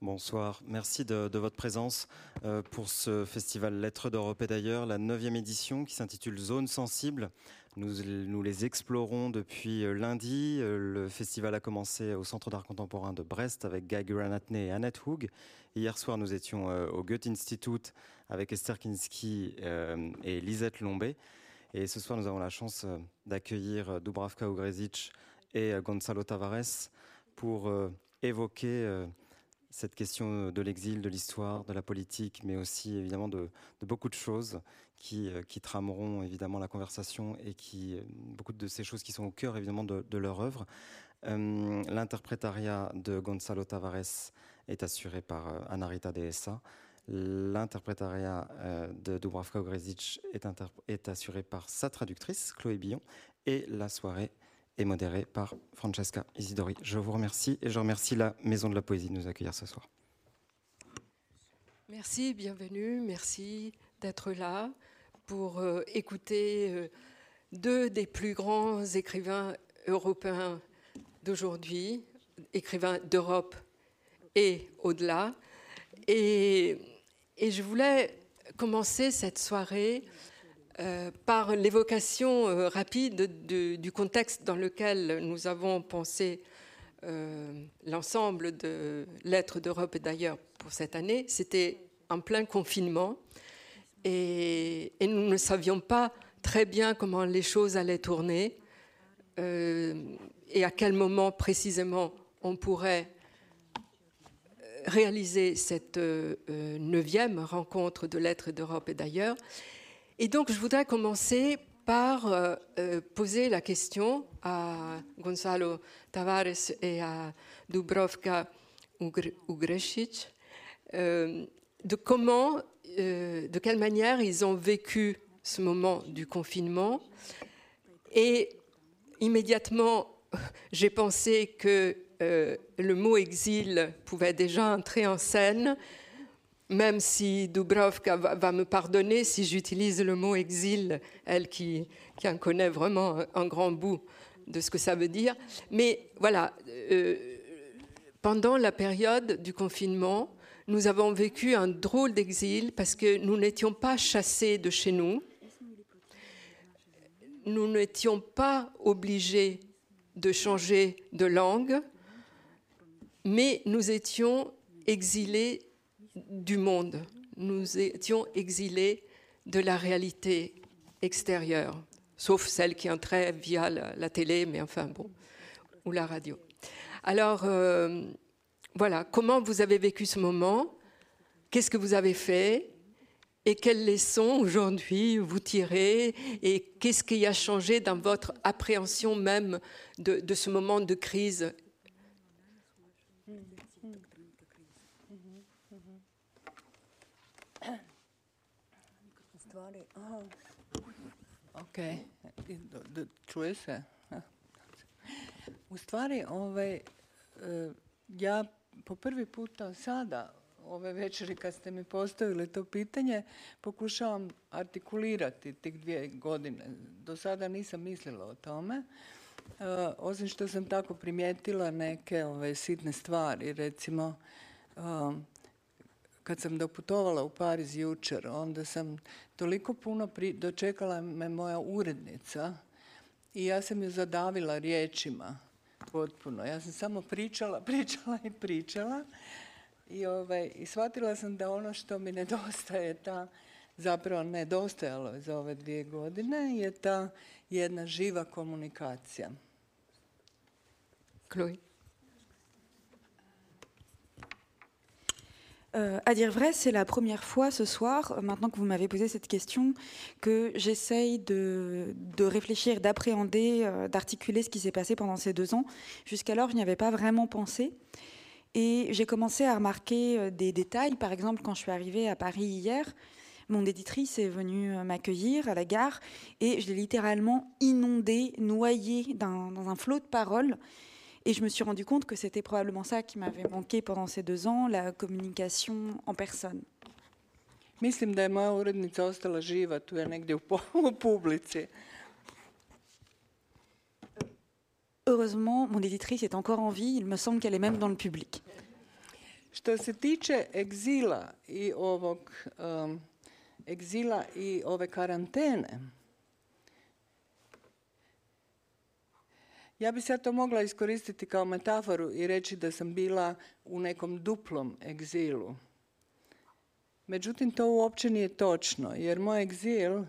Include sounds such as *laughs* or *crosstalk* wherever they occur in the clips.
Bonsoir, merci de, votre présence euh, pour ce festival Lettres d'Europe et d'ailleurs, la neuvième édition qui s'intitule Zone sensible. Nous, les explorons depuis euh, lundi. Euh, le festival a commencé au Centre d'art contemporain de Brest avec Guy Granatne et Annette Hoog. Hier soir, nous étions au Goethe Institut avec Esther Kinski et Lisette Lombé. Et ce soir, nous avons la chance d'accueillir Dubravka Ugrezic et Gonzalo Tavares pour évoquer cette question de l'exil, de l'histoire, de la politique, mais aussi évidemment de, beaucoup de choses qui, euh, qui, trameront évidemment la conversation et qui euh, beaucoup de ces choses qui sont au cœur évidemment de, leur œuvre. Euh, l'interprétariat de Gonzalo Tavares est assuré par Anarita Dehesa. L'interprétariat de Dubravka Ogresic est, est assuré par sa traductrice, Chloé Billon, et la soirée et modéré par Francesca Isidori. Je vous remercie et je remercie la Maison de la Poésie de nous accueillir ce soir. Merci, bienvenue, merci d'être là pour euh, écouter euh, deux des plus grands écrivains européens d'aujourd'hui, écrivains d'Europe et au-delà. Et, et, je voulais commencer cette soirée euh, par l'évocation euh, rapide du contexte dans lequel nous avons pensé euh, l'ensemble de lettres d'Europe et d'ailleurs pour cette année. C'était en plein confinement et, nous ne savions pas très bien comment les choses allaient tourner et à quel moment précisément on pourrait réaliser cette neuvième rencontre de lettres d'Europe et d'ailleurs. Et donc, je voudrais commencer par euh, euh, poser la question à Gonzalo Tavares et à Dubrovka Ugresic euh, de comment, de quelle manière ils ont vécu ce moment du confinement. Et immédiatement, *laughs* j'ai pensé que le mot exil pouvait déjà entrer en scène même si Dubrovka va, me pardonner si j'utilise le mot exil, elle qui, en connaît vraiment un, grand bout de ce que ça veut dire. Mais voilà, euh, pendant la période du confinement, nous avons vécu un drôle d'exil parce que nous n'étions pas chassés de chez nous. Nous n'étions pas obligés de changer de langue, mais nous étions exilés du monde. Nous étions exilés de la réalité extérieure, sauf celle qui entrait via la, télé, mais enfin bon, ou la radio. Alors, euh, voilà, comment vous avez vécu ce moment? Qu'est-ce que vous avez fait? Et quelles leçons aujourd'hui vous tirez? Et qu'est-ce qui a changé dans votre appréhension même de ce moment de crise Ok, čuje se? U stvari, ovaj, e, ja po prvi puta sada, ove večeri kad ste mi postavili to pitanje, pokušavam artikulirati tih dvije godine. Do sada nisam mislila o tome. E, osim što sam tako primijetila neke ove sitne stvari, recimo e, kad sam doputovala u Pariz jučer, onda sam toliko puno dočekala me moja urednica i ja sam ju zadavila riječima potpuno. Ja sam samo pričala, *laughs* pričala i pričala i, ovaj, i shvatila sam da ono što mi nedostaje, ta zapravo nedostajalo za ove dvije godine, je ta jedna živa komunikacija. Euh, à dire vrai, c'est la première fois ce soir, euh, maintenant que vous m'avez posé cette question, que j'essaye de, réfléchir, d'appréhender, euh, d'articuler ce qui s'est passé pendant ces deux ans. Jusqu'alors, je n'y avais pas vraiment pensé. Et j'ai commencé à remarquer des détails. Par exemple, quand je suis arrivée à Paris hier, mon éditrice est venue m'accueillir à la gare et je l'ai littéralement inondée, noyée dans un flot de paroles. Et je me suis rendu compte que c'était probablement ça qui m'avait manqué pendant ces deux ans, la communication en personne. Mislim da je moja urednica ostala živa, tu je negdje u, *laughs* u publici. Heureusement, mon éditrice est encore en vie, il me semble qu'elle est même dans le public. Što se tiče egzila i ovog um, egzila i ove karantene, ja bi sad to mogla iskoristiti kao metaforu i reći da sam bila u nekom duplom egzilu. Međutim, to uopće nije točno, jer moj egzil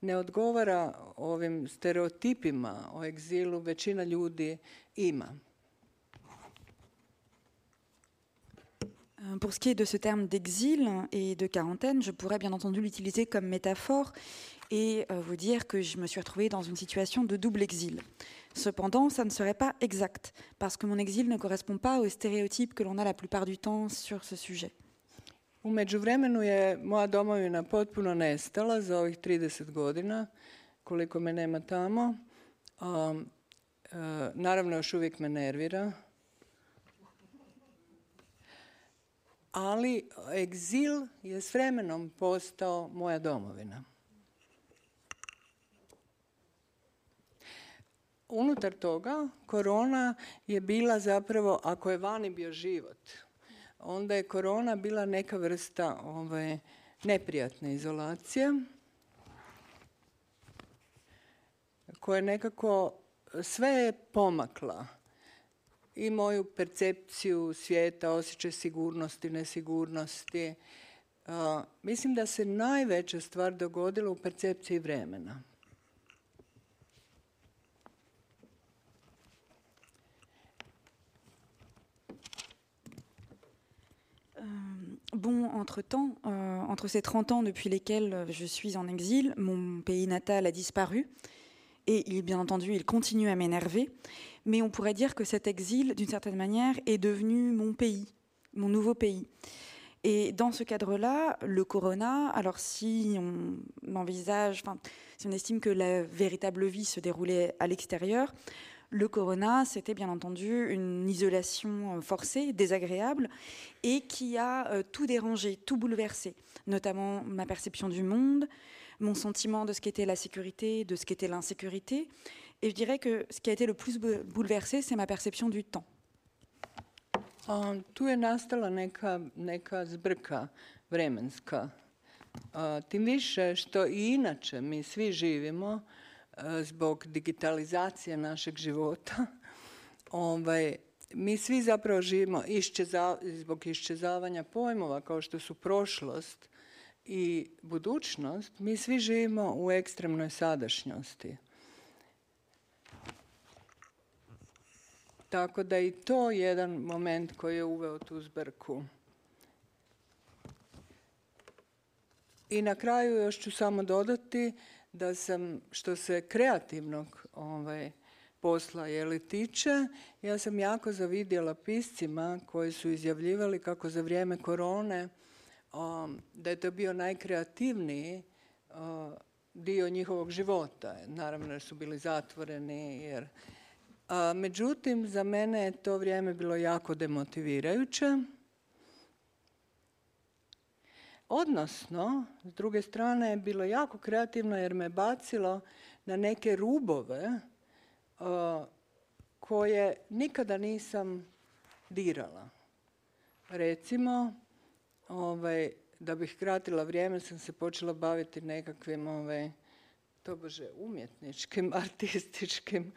ne odgovara ovim stereotipima o egzilu većina ljudi ima. Euh, pour ce qui est de ce terme d'exil et de quarantaine, je pourrais bien entendu l'utiliser comme métaphore et euh, vous dire que je me suis retrouvée dans une situation de double exil. Cependant, ça ne serait pas exact, parce que mon exil ne correspond pas aux stéréotypes que l'on a la plupart du temps sur ce sujet. U međuvremenu je moja domovina potpuno nestala za ovih 30 godina, koliko me nema tamo. Um, uh, naravno, još uvijek me nervira. Ali egzil je s vremenom postao moja domovina. Unutar toga, korona je bila zapravo, ako je vani bio život, onda je korona bila neka vrsta ovaj, neprijatne izolacije koja nekako sve je pomakla i moju percepciju svijeta, osjećaj sigurnosti, nesigurnosti. Mislim da se najveća stvar dogodila u percepciji vremena. Bon, entre-temps, euh, entre ces 30 ans depuis lesquels je suis en exil, mon pays natal a disparu. Et bien entendu, il continue à m'énerver. Mais on pourrait dire que cet exil, d'une certaine manière, est devenu mon pays, mon nouveau pays. Et dans ce cadre-là, le corona, alors si on envisage, si on estime que la véritable vie se déroulait à l'extérieur, le corona, c'était bien entendu une isolation euh, forcée, désagréable, et qui a euh, tout dérangé, tout bouleversé, notamment ma perception du monde, mon sentiment de ce qu'était la sécurité, de ce qu'était l'insécurité. Et je dirais que ce qui a été le plus bouleversé, c'est ma perception du temps. Um, tu neka, neka zbrka vremenska. Uh, tim više što i inače mi zbog digitalizacije našeg života. *laughs* Ovaj, mi svi zapravo živimo iščeza, zbog iščezavanja pojmova kao što su prošlost i budućnost, mi svi živimo u ekstremnoj sadašnjosti. Tako da i to jedan moment koji je uveo tu zbrku. I na kraju još ću samo dodati da sam, što se kreativnog ovaj, posla je li tiče, ja sam jako zavidjela piscima koji su izjavljivali kako za vrijeme korone um, da je to bio najkreativniji uh, dio njihovog života. Naravno jer su bili zatvoreni. Jer, a, međutim, za mene je to vrijeme bilo jako demotivirajuće Odnosno, s druge strane je bilo jako kreativno jer me bacilo na neke rubove uh, koje nikada nisam dirala. Recimo, ovaj, da bih kratila vrijeme sam se počela baviti nekakvim ovaj, tobože umjetničkim, *laughs* artističkim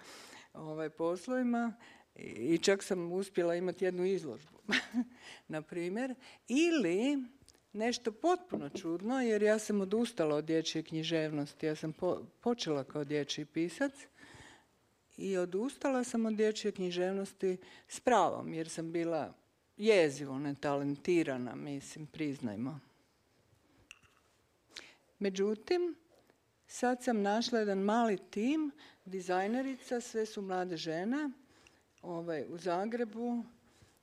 ovaj, poslovima i čak sam uspjela imati jednu izložbu, *laughs* na primjer. Ili nešto potpuno čudno jer ja sam odustala od dječje književnosti. Ja sam počela kao dječji pisac i odustala sam od dječje književnosti s pravom jer sam bila jezivo netalentirana, mislim, priznajmo. Međutim, sad sam našla jedan mali tim dizajnerica, sve su mlade žene ovaj, u Zagrebu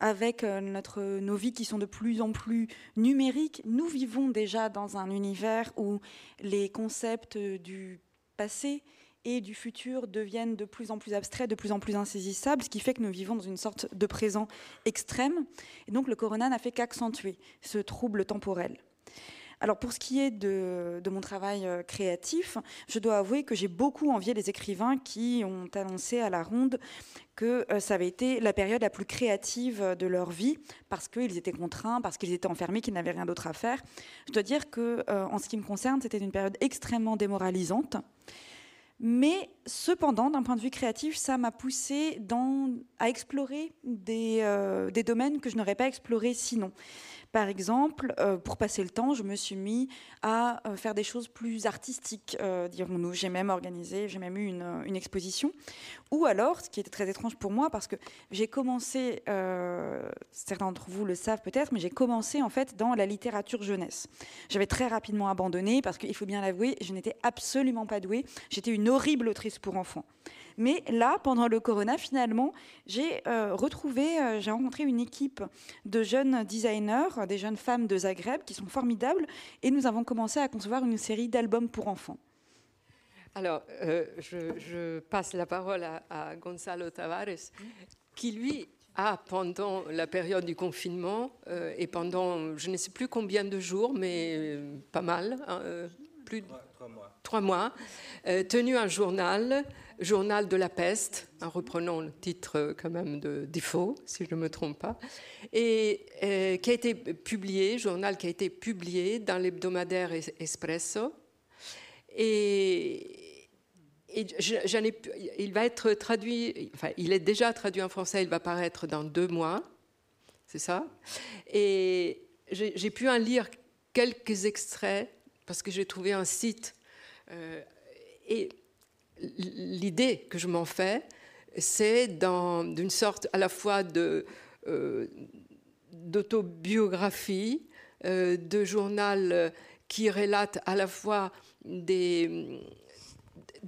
avec euh, notre, nos vies qui sont de plus en plus numériques, nous vivons déjà dans un univers où les concepts du passé et du futur deviennent de plus en plus abstraits, de plus en plus insaisissables, ce qui fait que nous vivons dans une sorte de présent extrême. Et donc le corona n'a fait qu'accentuer ce trouble temporel. Alors pour ce qui est de, mon travail euh, créatif, je dois avouer que j'ai beaucoup envié les écrivains qui ont annoncé à la ronde que euh, ça avait été la période la plus créative de leur vie parce qu'ils étaient contraints, parce qu'ils étaient enfermés, qu'ils n'avaient rien d'autre à faire. Je dois dire que, euh, en ce qui me concerne, c'était une période extrêmement démoralisante. Mais cependant, d'un point de vue créatif, ça m'a poussé à explorer des, des domaines que je n'aurais pas explorés sinon. Par exemple, euh, pour passer le temps, je me suis mis à euh, faire des choses plus artistiques, euh, dirons-nous. J'ai même organisé, j'ai même eu une, exposition. Ou alors, ce qui était très étrange pour moi, parce que j'ai commencé, certains d'entre vous le savent peut-être, mais j'ai commencé en fait dans la littérature jeunesse. J'avais très rapidement abandonné parce qu'il faut bien l'avouer, je n'étais absolument pas douée. J'étais une horrible autrice pour enfants. Mais là, pendant le corona, finalement, j'ai euh, retrouvé, euh, j'ai rencontré une équipe de jeunes designers, des jeunes femmes de Zagreb qui sont formidables, et nous avons commencé à concevoir une série d'albums pour enfants. Alors, euh, je, passe la parole à, Gonzalo Tavares, qui lui a, pendant la période du confinement, et pendant je ne sais plus combien de jours, mais pas mal, hein, plus de trois, mois, trois mois tenu un journal Journal de la peste, en reprenant le titre euh, quand même de défaut, si je ne me trompe pas, et euh, qui a été publié, journal qui a été publié dans l'hebdomadaire Espresso. Et, il va être traduit, enfin, il est déjà traduit en français, il va paraître dans deux mois, c'est ça. Et j'ai pu en lire quelques extraits parce que j'ai trouvé un site. Euh, et l'idée que je m'en fais, c'est d'une sorte à la fois euh, d'autobiographie, euh, de journal qui relate à la fois des,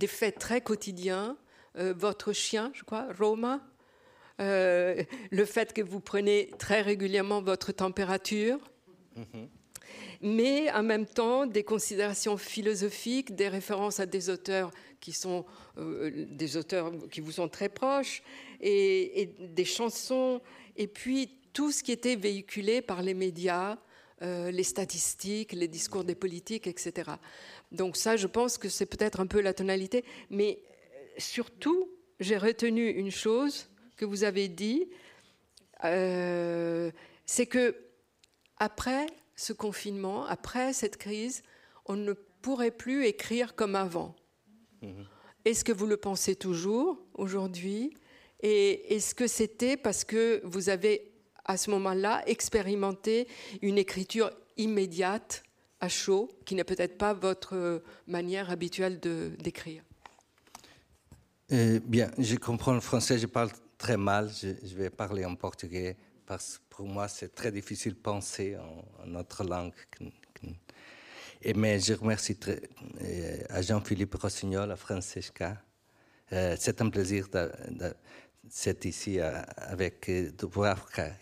faits très quotidiens, euh, votre chien, je crois, Roma, le fait que vous prenez très régulièrement votre température. Mm-hmm mais en même temps des considérations philosophiques, des références à des auteurs qui sont euh, des auteurs qui vous sont très proches, et, des chansons, et puis tout ce qui était véhiculé par les médias, euh, les statistiques, les discours des politiques, etc. Donc ça, je pense que c'est peut-être un peu la tonalité, mais euh, surtout, j'ai retenu une chose que vous avez dit, c'est que après ce confinement, après cette crise, on ne pourrait plus écrire comme avant. Mhm. Est-ce que vous le pensez toujours aujourd'hui? Et est-ce que c'était parce que vous avez à ce moment-là expérimenté une écriture immédiate à chaud, qui n'est peut-être pas votre manière habituelle d'écrire? Euh, Bien, je comprends le français, je parle très mal, je, je vais parler en portugais parce que pour moi, c'est très difficile de penser en, notre langue. Et, mais je remercie euh, à Jean-Philippe Rossignol, à Francesca. Euh, c'est un plaisir d'être ici euh, avec, de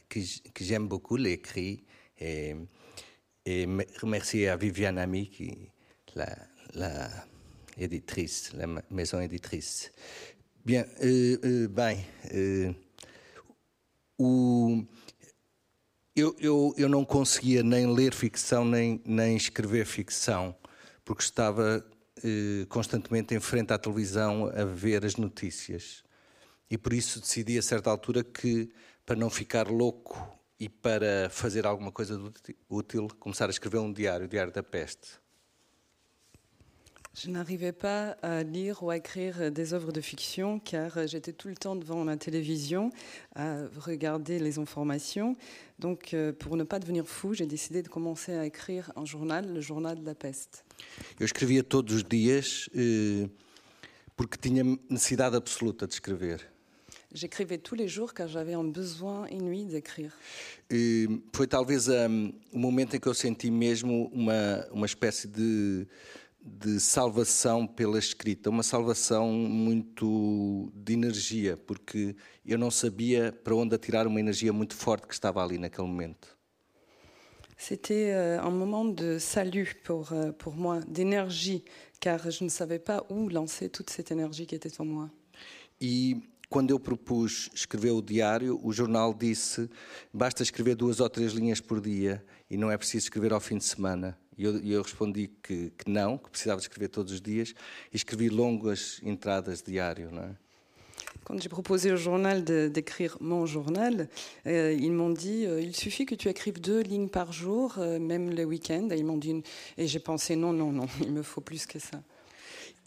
que, j'aime beaucoup l'écrit. Et, et remercier à Viviane Ami, qui, la, la maison éditrice. Bien, ben, o eu, eu, eu não conseguia nem ler ficção nem, nem escrever ficção, porque estava eh, constantemente em frente à televisão a ver as notícias. E por isso decidi a certa altura que, para não ficar louco e para fazer alguma coisa útil, começar a escrever um diário, o Diário da Peste. Je n'arrivais pas à lire ou à écrire des œuvres de fiction car j'étais tout le temps devant la télévision à regarder les informations. Donc, euh, pour ne pas devenir fou, j'ai décidé de commencer à écrire un journal, le journal de la peste. Eu escrevia todos os dias eh, porque tinha necessidade absoluta de escrever. J'écrivais tous les jours car j'avais un besoin inouï d'écrire. E foi talvez um, o momento em que eu senti mesmo uma, uma espécie de de salvação pela escrita, uma salvação muito de energia, porque eu não sabia para onde atirar uma energia muito forte que estava ali naquele momento. C'était euh, un moment de salut pour, euh, pour moi, d'énergie, car je ne savais pas où lancer toute cette énergie qui était en moi. E quando eu propus escrever o diário, o jornal disse basta escrever duas ou três linhas por dia e não é preciso escrever ao fim de semana. E eu, eu respondi que, que, não, que precisava escrever todos os dias e escrevi longas entradas diário. Não é? Quand j'ai proposé au journal d'écrire mon journal, euh, ils m'ont dit euh, il suffit que tu écrives deux lignes par jour, euh, même le week-end. Et ils m'ont dit et j'ai pensé non non non, *laughs* il me faut plus que ça.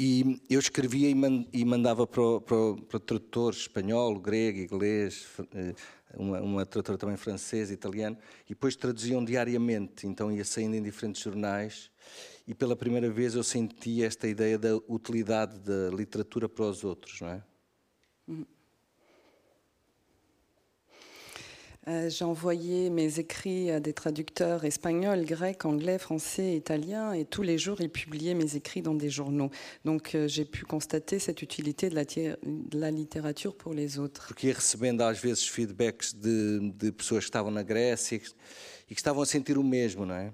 E eu escrevia e, mandava para o, para, o, para o tradutor espanhol, grego, inglês, eh, uma, uma tradutora também francesa, italiano, e depois traduziam diariamente, então ia saindo em diferentes jornais, e pela primeira vez eu senti esta ideia da utilidade da literatura para os outros, não é? Uhum. Euh, j'ai envoyé mes écrits à des traducteurs espagnols, grecs, anglais, français, italiens, et tous les jours, ils publiaient mes écrits dans des journaux. Donc euh, j'ai pu constater cette utilité de la, de la littérature pour les autres. Porque recebendo às vezes feedbacks de, de pessoas que estavam na Grécia e que estavam a sentir o mesmo, não é?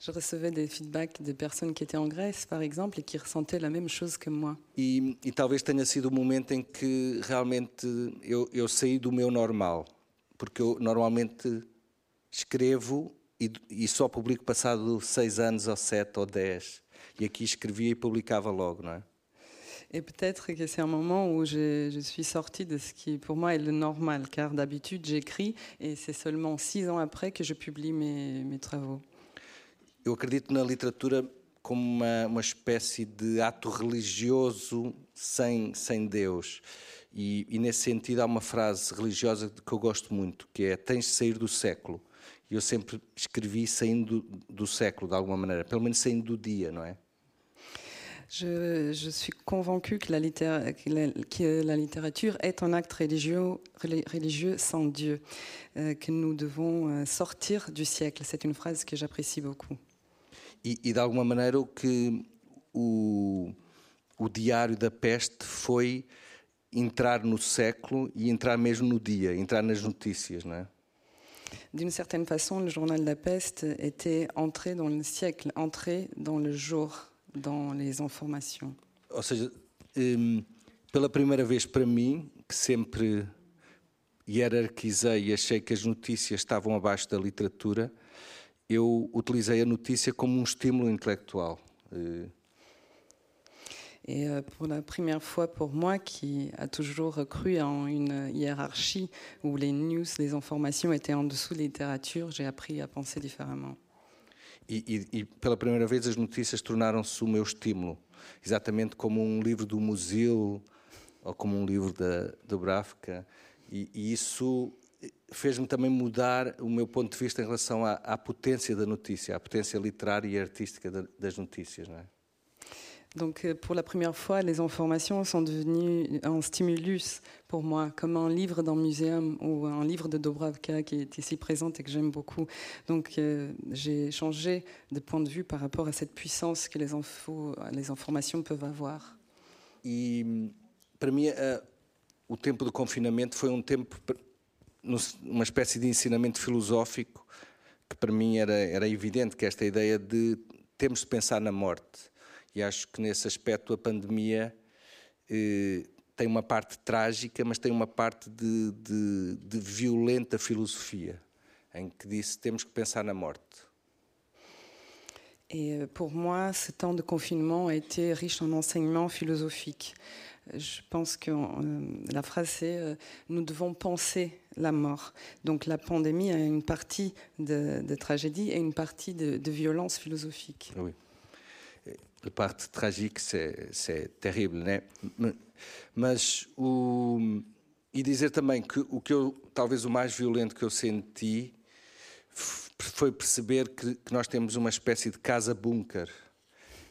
Je recevais des feedbacks de personnes qui étaient en Grèce, par exemple, et qui ressentaient la même chose que moi. E, e talvez tenha sido o momento em que realmente eu, eu saí do meu normal porque eu normalmente escrevo e, e só publico passado seis anos ou sete ou dez. E aqui escrevia e publicava logo, não é? Et peut-être que c'est un moment où je, je, suis sortie de ce qui pour moi est le normal, car d'habitude j'écris et c'est seulement six ans après que je publie mes, mes travaux. Eu acredito na literatura como uma, uma espécie de ato religioso sem, sem Deus. E, e, nesse sentido há uma frase religiosa que eu gosto muito, que é tens de sair do século. E eu sempre escrevi saindo do, do século, de alguma maneira, pelo menos saindo do dia, não é? Je, je, suis convaincue que la, que, la, que la, littérature est un acte religieux, religieux sans Dieu, euh, que nous devons euh, sortir du siècle. C'est une phrase que j'apprécie beaucoup. E, e, de alguma maneira o que o, o Diário da Peste foi entrar no século e entrar mesmo no dia, entrar nas notícias, não é? D'une certaine façon, le journal la peste était entré dans le siècle, entré dans le jour, dans les informations. Ou seja, um, pela primeira vez para mim, que sempre hierarquizei e achei que as notícias estavam abaixo da literatura, eu utilizei a notícia como um estímulo intelectual. Uh, Et euh, pour la première fois pour moi, qui a toujours cru en une hiérarchie où les news, les informations étaient en dessous de la littérature, j'ai appris à penser différemment. E, e, e pela primeira vez as notícias tornaram-se o meu estímulo, exatamente como um livro do Museu ou como um livro da Dubravka. E, e isso fez-me também mudar o meu ponto de vista em relação à, à potência da notícia, à potência literária e artística das notícias, não é? Donc euh, pour la première fois, les informations sont devenues un stimulus pour moi, comme un livre d'un muséum ou un livre de Dobravka qui est ici présente et que j'aime beaucoup. Donc euh, j'ai changé de point de vue par rapport à cette puissance que les, infos, les informations peuvent avoir. E para mim, uh, o tempo de confinamento foi um tempo, uma espécie de ensinamento filosófico que para mim era, era evidente que esta ideia de temos de pensar na morte E acho que nesse aspecto a pandemia eh, tem uma parte trágica, mas tem uma parte de, de, de violenta filosofia, em que disse temos que pensar na morte. Et euh, pour moi, ce temps de confinement a été riche en enseignements philosophiques. Je pense que euh, la phrase c'est euh, nous devons penser la mort. Donc la pandémie a une partie de, de tragédie et une partie de, de violence philosophique. Oui. A parte trágica é terrível, né? Mas o e dizer também que o que eu talvez o mais violento que eu senti foi perceber que, que nós temos uma espécie de casa bunker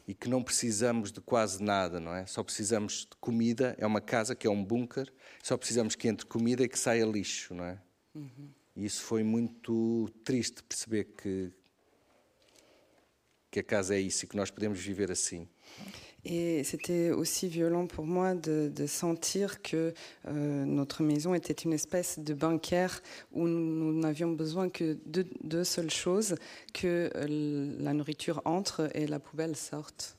e que não precisamos de quase nada, não é? Só precisamos de comida, é uma casa que é um bunker, só precisamos que entre comida e que saia lixo, não é? Uhum. E isso foi muito triste perceber que, que a casa é isso e que nós podemos viver assim. Et c'était aussi violent pour moi de, sentir que euh, notre maison était une espèce de bancaire où nous n'avions besoin que de deux seules choses, que euh, la nourriture entre et la poubelle sorte.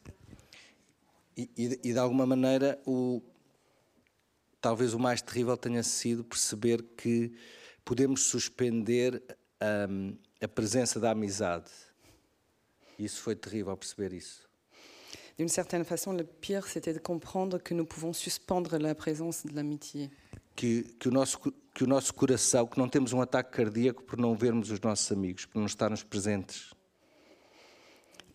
E, e, e de alguma maneira, o, talvez o mais terrível tenha sido perceber que podemos suspender um, a presença da amizade. D'une certaine façon, le pire, c'était de comprendre que nous pouvons suspendre la présence de l'amitié. Que, que, o nosso, que o nosso coração, que não temos um ataque cardíaco por não vermos os nossos amigos, por não estarmos presentes.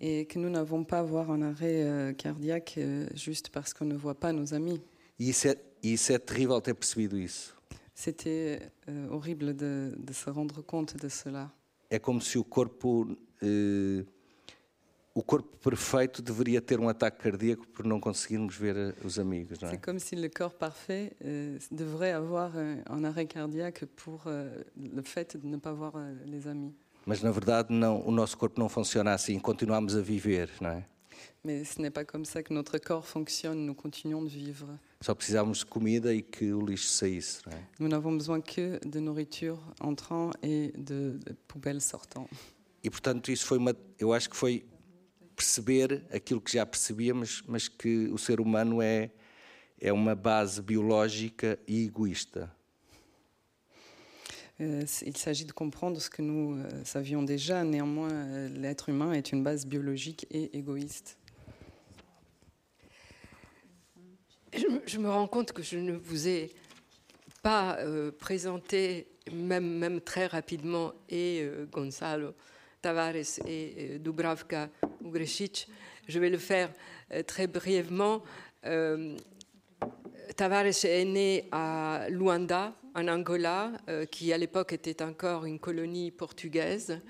Et que nous n'avons pas à avoir un arrêt euh, cardiaque euh, juste parce qu'on ne voit pas nos amis. E isso é, isso é terrível ter percebido isso. C'était euh, horrible de, de, se rendre compte de cela. É como se o corpo euh, o corpo perfeito deveria ter um ataque cardíaco por não conseguirmos ver eh, os amigos, não é? C'est comme si le corps parfait euh, devrait avoir un, un, arrêt cardiaque pour euh, le fait de ne pas voir euh, les amis. Mas na verdade não, o nosso corpo não funciona assim, continuamos a viver, não é? Mais ce n'est pas comme ça que notre corps fonctionne, nous continuons de vivre. Só precisávamos de comida e que o lixo saísse, não é? Nous n'avons besoin que de nourriture entrant et de, de poubelles sortant. E portanto isso foi uma, eu acho que foi perceber aquilo que já percebíamos, mas que o ser humano é, é uma base biológica e egoísta. Euh, il s'agit de comprendre ce que nous euh, savions déjà. Néanmoins, euh, l'être humain est une base biologique et égoïste. Je, je, me rends compte que je ne vous ai pas euh, présenté, même, même très rapidement, et euh, Gonzalo Tavares et Dubravka Je vais le faire euh, très brièvement. Euh, Tavares est né à Luanda, en Angola, euh, qui à l'époque était encore une colonie portugaise.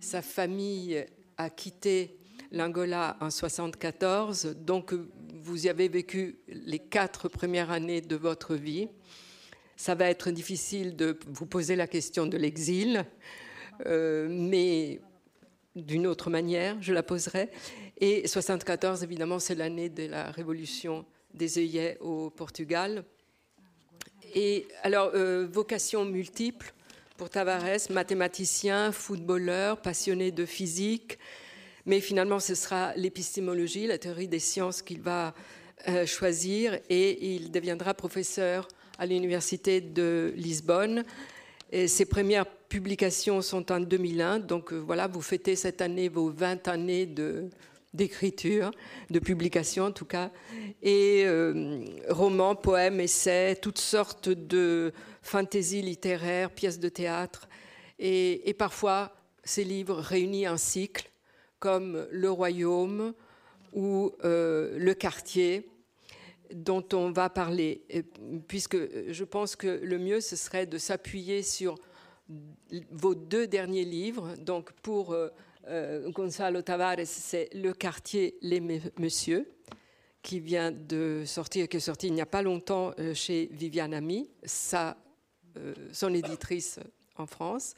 Sa famille a quitté l'Angola en 1974, donc vous y avez vécu les quatre premières années de votre vie. Ça va être difficile de vous poser la question de l'exil, mais d'une autre manière, je la poserai. Et 74, évidemment, c'est l'année de la révolution des œillets au Portugal. Et alors, euh, vocation multiple pour Tavares, mathématicien, footballeur, passionné de physique, mais finalement, ce sera l'épistémologie, la théorie des sciences qu'il va euh, choisir, et il deviendra professeur à l'université de Lisbonne. Et ses premières publications sont en 2001, donc euh, voilà, vous fêtez cette année vos 20 années de, d'écriture, de publication en tout cas, et euh, romans, poèmes, essais, toutes sortes de fantaisies littéraires, pièces de théâtre, et, parfois ces livres réunis en cycle, comme Le Royaume ou euh, Le Quartier, dont on va parler, puisque je pense que le mieux, ce serait de s'appuyer sur vos deux derniers livres. Donc pour euh, euh, Gonzalo Tavares, c'est Le quartier Les Messieurs, qui vient de sortir, qui est sorti il n'y a pas longtemps euh, chez Viviane Ami, sa, son éditrice en France.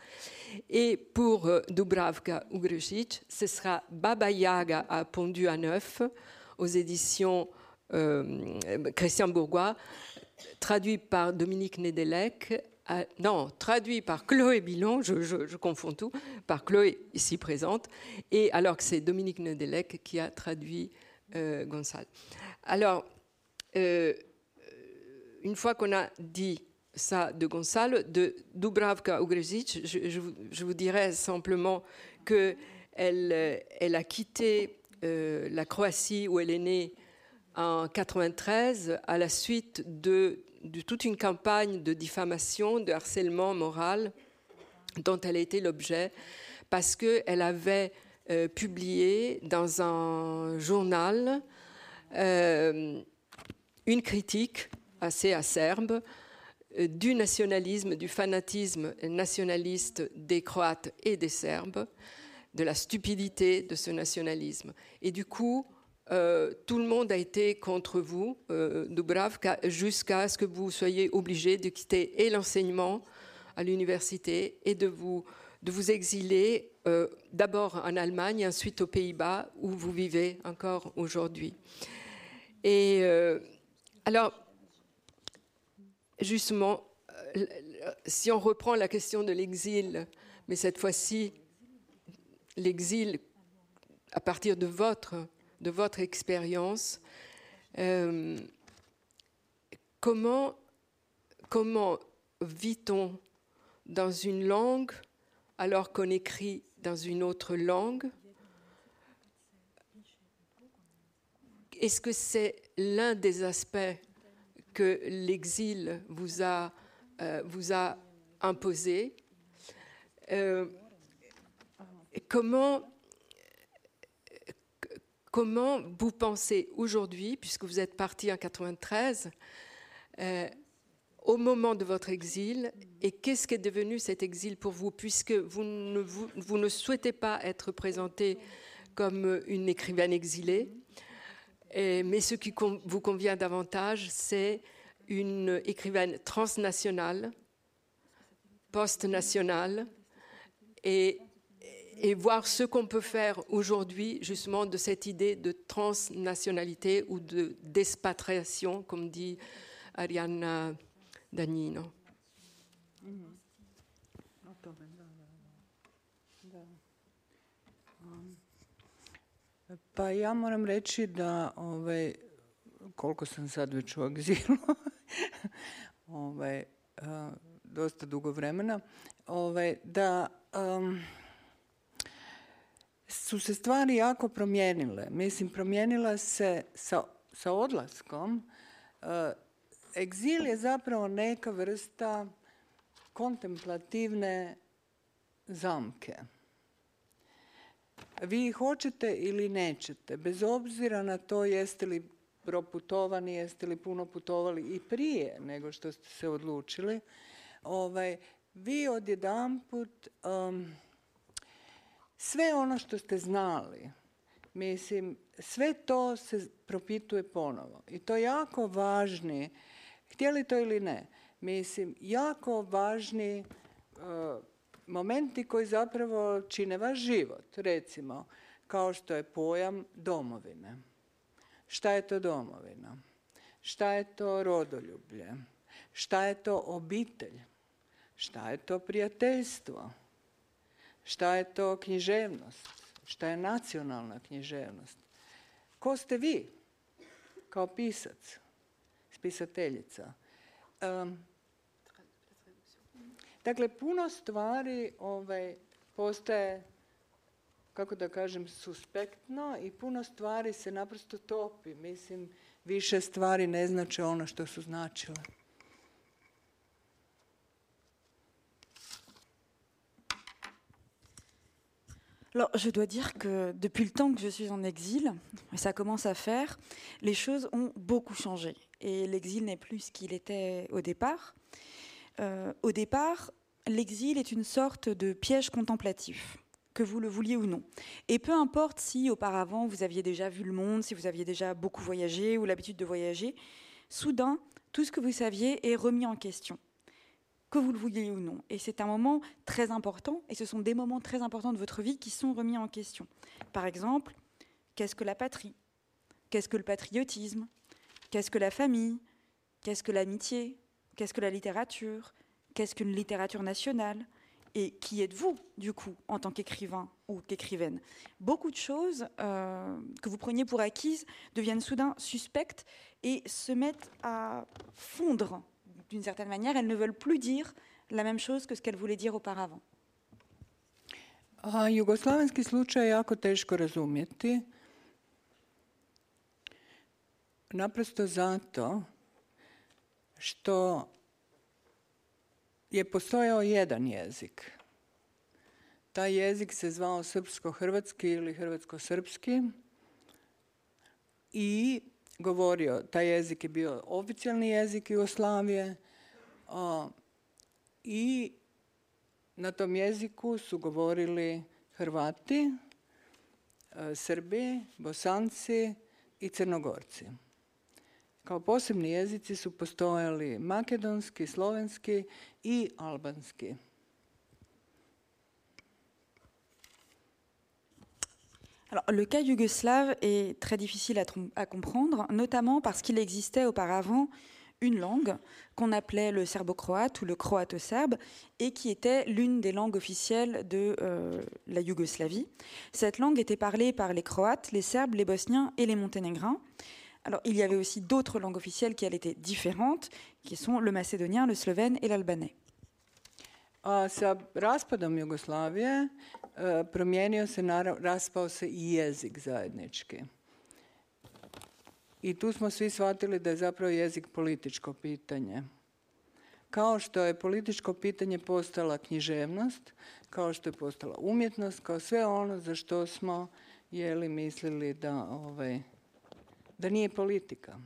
Et pour Dubravka Ugrešić, ce sera Baba Yaga à Pondu à Neuf, aux éditions Christian Bourgois, traduit par Dominique Nedelec non, traduit par Chloé Bilon, je, confonds tout, par Chloé ici présente, et alors que c'est Dominique Nedelec qui a traduit euh. Alors, euh, une fois qu'on a dit ça de Gonzalo, de Dubravka Ugrezic, je, vous dirais simplement qu'elle elle a quitté euh, la Croatie où elle est née en 93 à la suite de toute une campagne de diffamation, de harcèlement moral dont elle a été l'objet parce qu'elle avait euh, publié dans un journal euh, une critique assez acerbe euh, du nationalisme, du fanatisme nationaliste des Croates et des Serbes, de la stupidité de ce nationalisme. Et du coup, euh, tout le monde a été contre vous, euh, Dubravka, jusqu'à ce que vous soyez obligé de quitter l'enseignement à l'université et de vous exiler euh, d'abord en Allemagne, ensuite aux Pays-Bas, où vous vivez encore aujourd'hui. Et euh, alors, justement, si on reprend la question de l'exil, mais cette fois-ci, l'exil à partir de votre, de votre expérience, comment, comment vit-on dans une langue alors qu'on écrit dans une autre langue? Est-ce que c'est l'un des aspects que l'exil vous a, euh, imposé? Euh, comment, comment vous pensez aujourd'hui, puisque vous êtes parti en 93, au moment de votre exil et qu'est-ce qu'est devenu cet exil pour vous puisque vous ne, vous, ne souhaitez pas être présenté comme une écrivaine exilée, mais ce qui vous convient davantage, c'est une écrivaine transnationale, post-nationale, et, et voir ce qu'on peut faire aujourd'hui justement de cette idée de transnationalité ou de d'expatriation, comme dit. Mm-hmm. Um, pa ja moram reći da ovaj, koliko sam sad već u egzilu, *laughs* ovaj, uh, dosta dugo vremena, ovaj, da um, su se stvari jako promijenile. Mislim, promijenila se sa, sa odlaskom. Uh, egzil je zapravo neka vrsta kontemplativne zamke. Vi hoćete ili nećete, bez obzira na to jeste li proputovani, jeste li puno putovali i prije nego što ste se odlučili, ovaj, vi odjedanput um, sve ono što ste znali, mislim, sve to se propituje ponovo. I to je jako važni Htjeli to ili ne. Mislim, jako važni e, momenti koji zapravo čine vaš život. Recimo, kao što je pojam domovine. Šta je to domovina? Šta je to rodoljublje? Šta je to obitelj? Šta je to prijateljstvo? Šta je to književnost? Šta je nacionalna književnost? Ko ste vi kao pisac? pisateljica. dakle, puno stvari ovaj, postaje, kako da kažem, suspektno i puno stvari se naprosto topi. Mislim, više stvari ne znače ono što su značile. Alors, je dois dire que depuis le temps que je suis en exil, et ça commence à faire, les choses ont beaucoup changé. Et l'exil n'est plus ce qu'il était au départ. Euh, au départ, l'exil est une sorte de piège contemplatif, que vous le vouliez ou non. Et peu importe si auparavant vous aviez déjà vu le monde, si vous aviez déjà beaucoup voyagé ou l'habitude de voyager, soudain, tout ce que vous saviez est remis en question que vous le vouliez ou non. Et c'est un moment très important, et ce sont des moments très importants de votre vie qui sont remis en question. Par exemple, qu'est-ce que la patrie? Qu'est-ce que le patriotisme? Qu'est-ce que la famille? Qu'est-ce que l'amitié? Qu'est-ce que la littérature? Qu'est-ce qu'une littérature nationale? Et qui êtes-vous, du coup, en tant qu'écrivain ou qu'écrivaine? Beaucoup de choses euh, que vous preniez pour acquises deviennent soudain suspectes et se mettent à fondre d'une certaine manière, elles ne veulent plus dire la même chose que ce qu'elles voulaient dire auparavant. A jugoslavenski slučaj je jako teško razumjeti. Naprosto zato što je postojao jedan jezik. Taj jezik se zvao srpsko-hrvatski ili hrvatsko-srpski i govorio, taj jezik je bio oficijalni jezik Jugoslavije i na tom jeziku su govorili Hrvati, Srbi, Bosanci i Crnogorci. Kao posebni jezici su postojali makedonski, slovenski i albanski. Alors, le cas yougoslave est très difficile à, comprendre, notamment parce qu'il existait auparavant une langue qu'on appelait le serbo-croate ou le croato-serbe et qui était l'une des langues officielles de euh, la Yougoslavie. Cette langue était parlée par les Croates, les Serbes, les Bosniens et les Monténégrins. Alors, il y avait aussi d'autres langues officielles qui, étaient différentes, qui sont le macédonien, le slovène et l'albanais. Sa raspadom Jugoslavije promijenio se, raspao se i jezik zajednički. I tu smo svi shvatili da je zapravo jezik političko pitanje. Kao što je političko pitanje postala književnost, kao što je postala umjetnost, kao sve ono za što smo jeli mislili da, ovaj, da nije politika.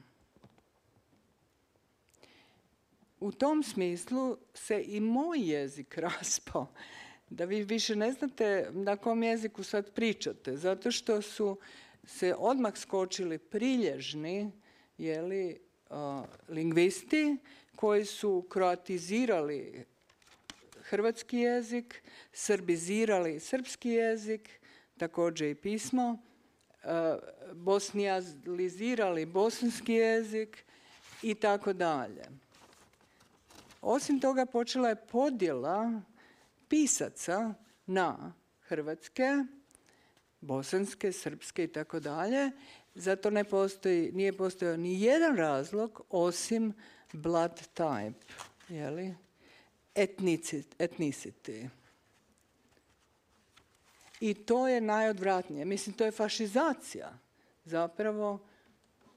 U tom smislu se i moj jezik *laughs* raspao. Da vi više ne znate na kom jeziku sad pričate, zato što su se odmah skočili prilježni jeli, lingvisti koji su kroatizirali hrvatski jezik, srbizirali srpski jezik, također i pismo, uh, bosnijalizirali bosanski jezik i tako dalje. Osim toga počela je podjela pisaca na hrvatske, bosanske, srpske i tako dalje. Zato ne postoji, nije postojao ni jedan razlog osim blood type, jeli? etnicity. I to je najodvratnije. Mislim, to je fašizacija zapravo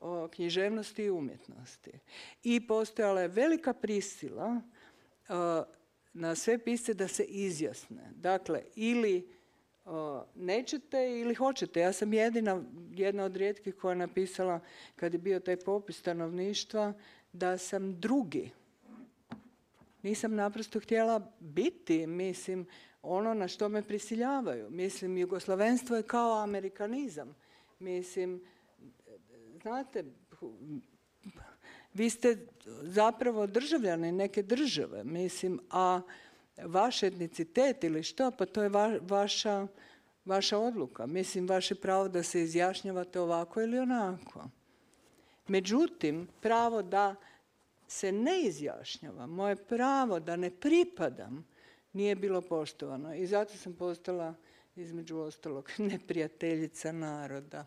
o književnosti i umjetnosti. I postojala je velika prisila na sve pisce da se izjasne. Dakle, ili nećete ili hoćete. Ja sam jedina, jedna od rijetkih koja je napisala kad je bio taj popis stanovništva da sam drugi. Nisam naprosto htjela biti, mislim, ono na što me prisiljavaju. Mislim, jugoslavenstvo je kao amerikanizam. Mislim, znate, vi ste zapravo državljani neke države, mislim, a vaš etnicitet ili što, pa to je vaša, vaša odluka. Mislim, vaše pravo da se izjašnjavate ovako ili onako. Međutim, pravo da se ne izjašnjava, moje pravo da ne pripadam, nije bilo poštovano. I zato sam postala, između ostalog, *laughs* neprijateljica naroda.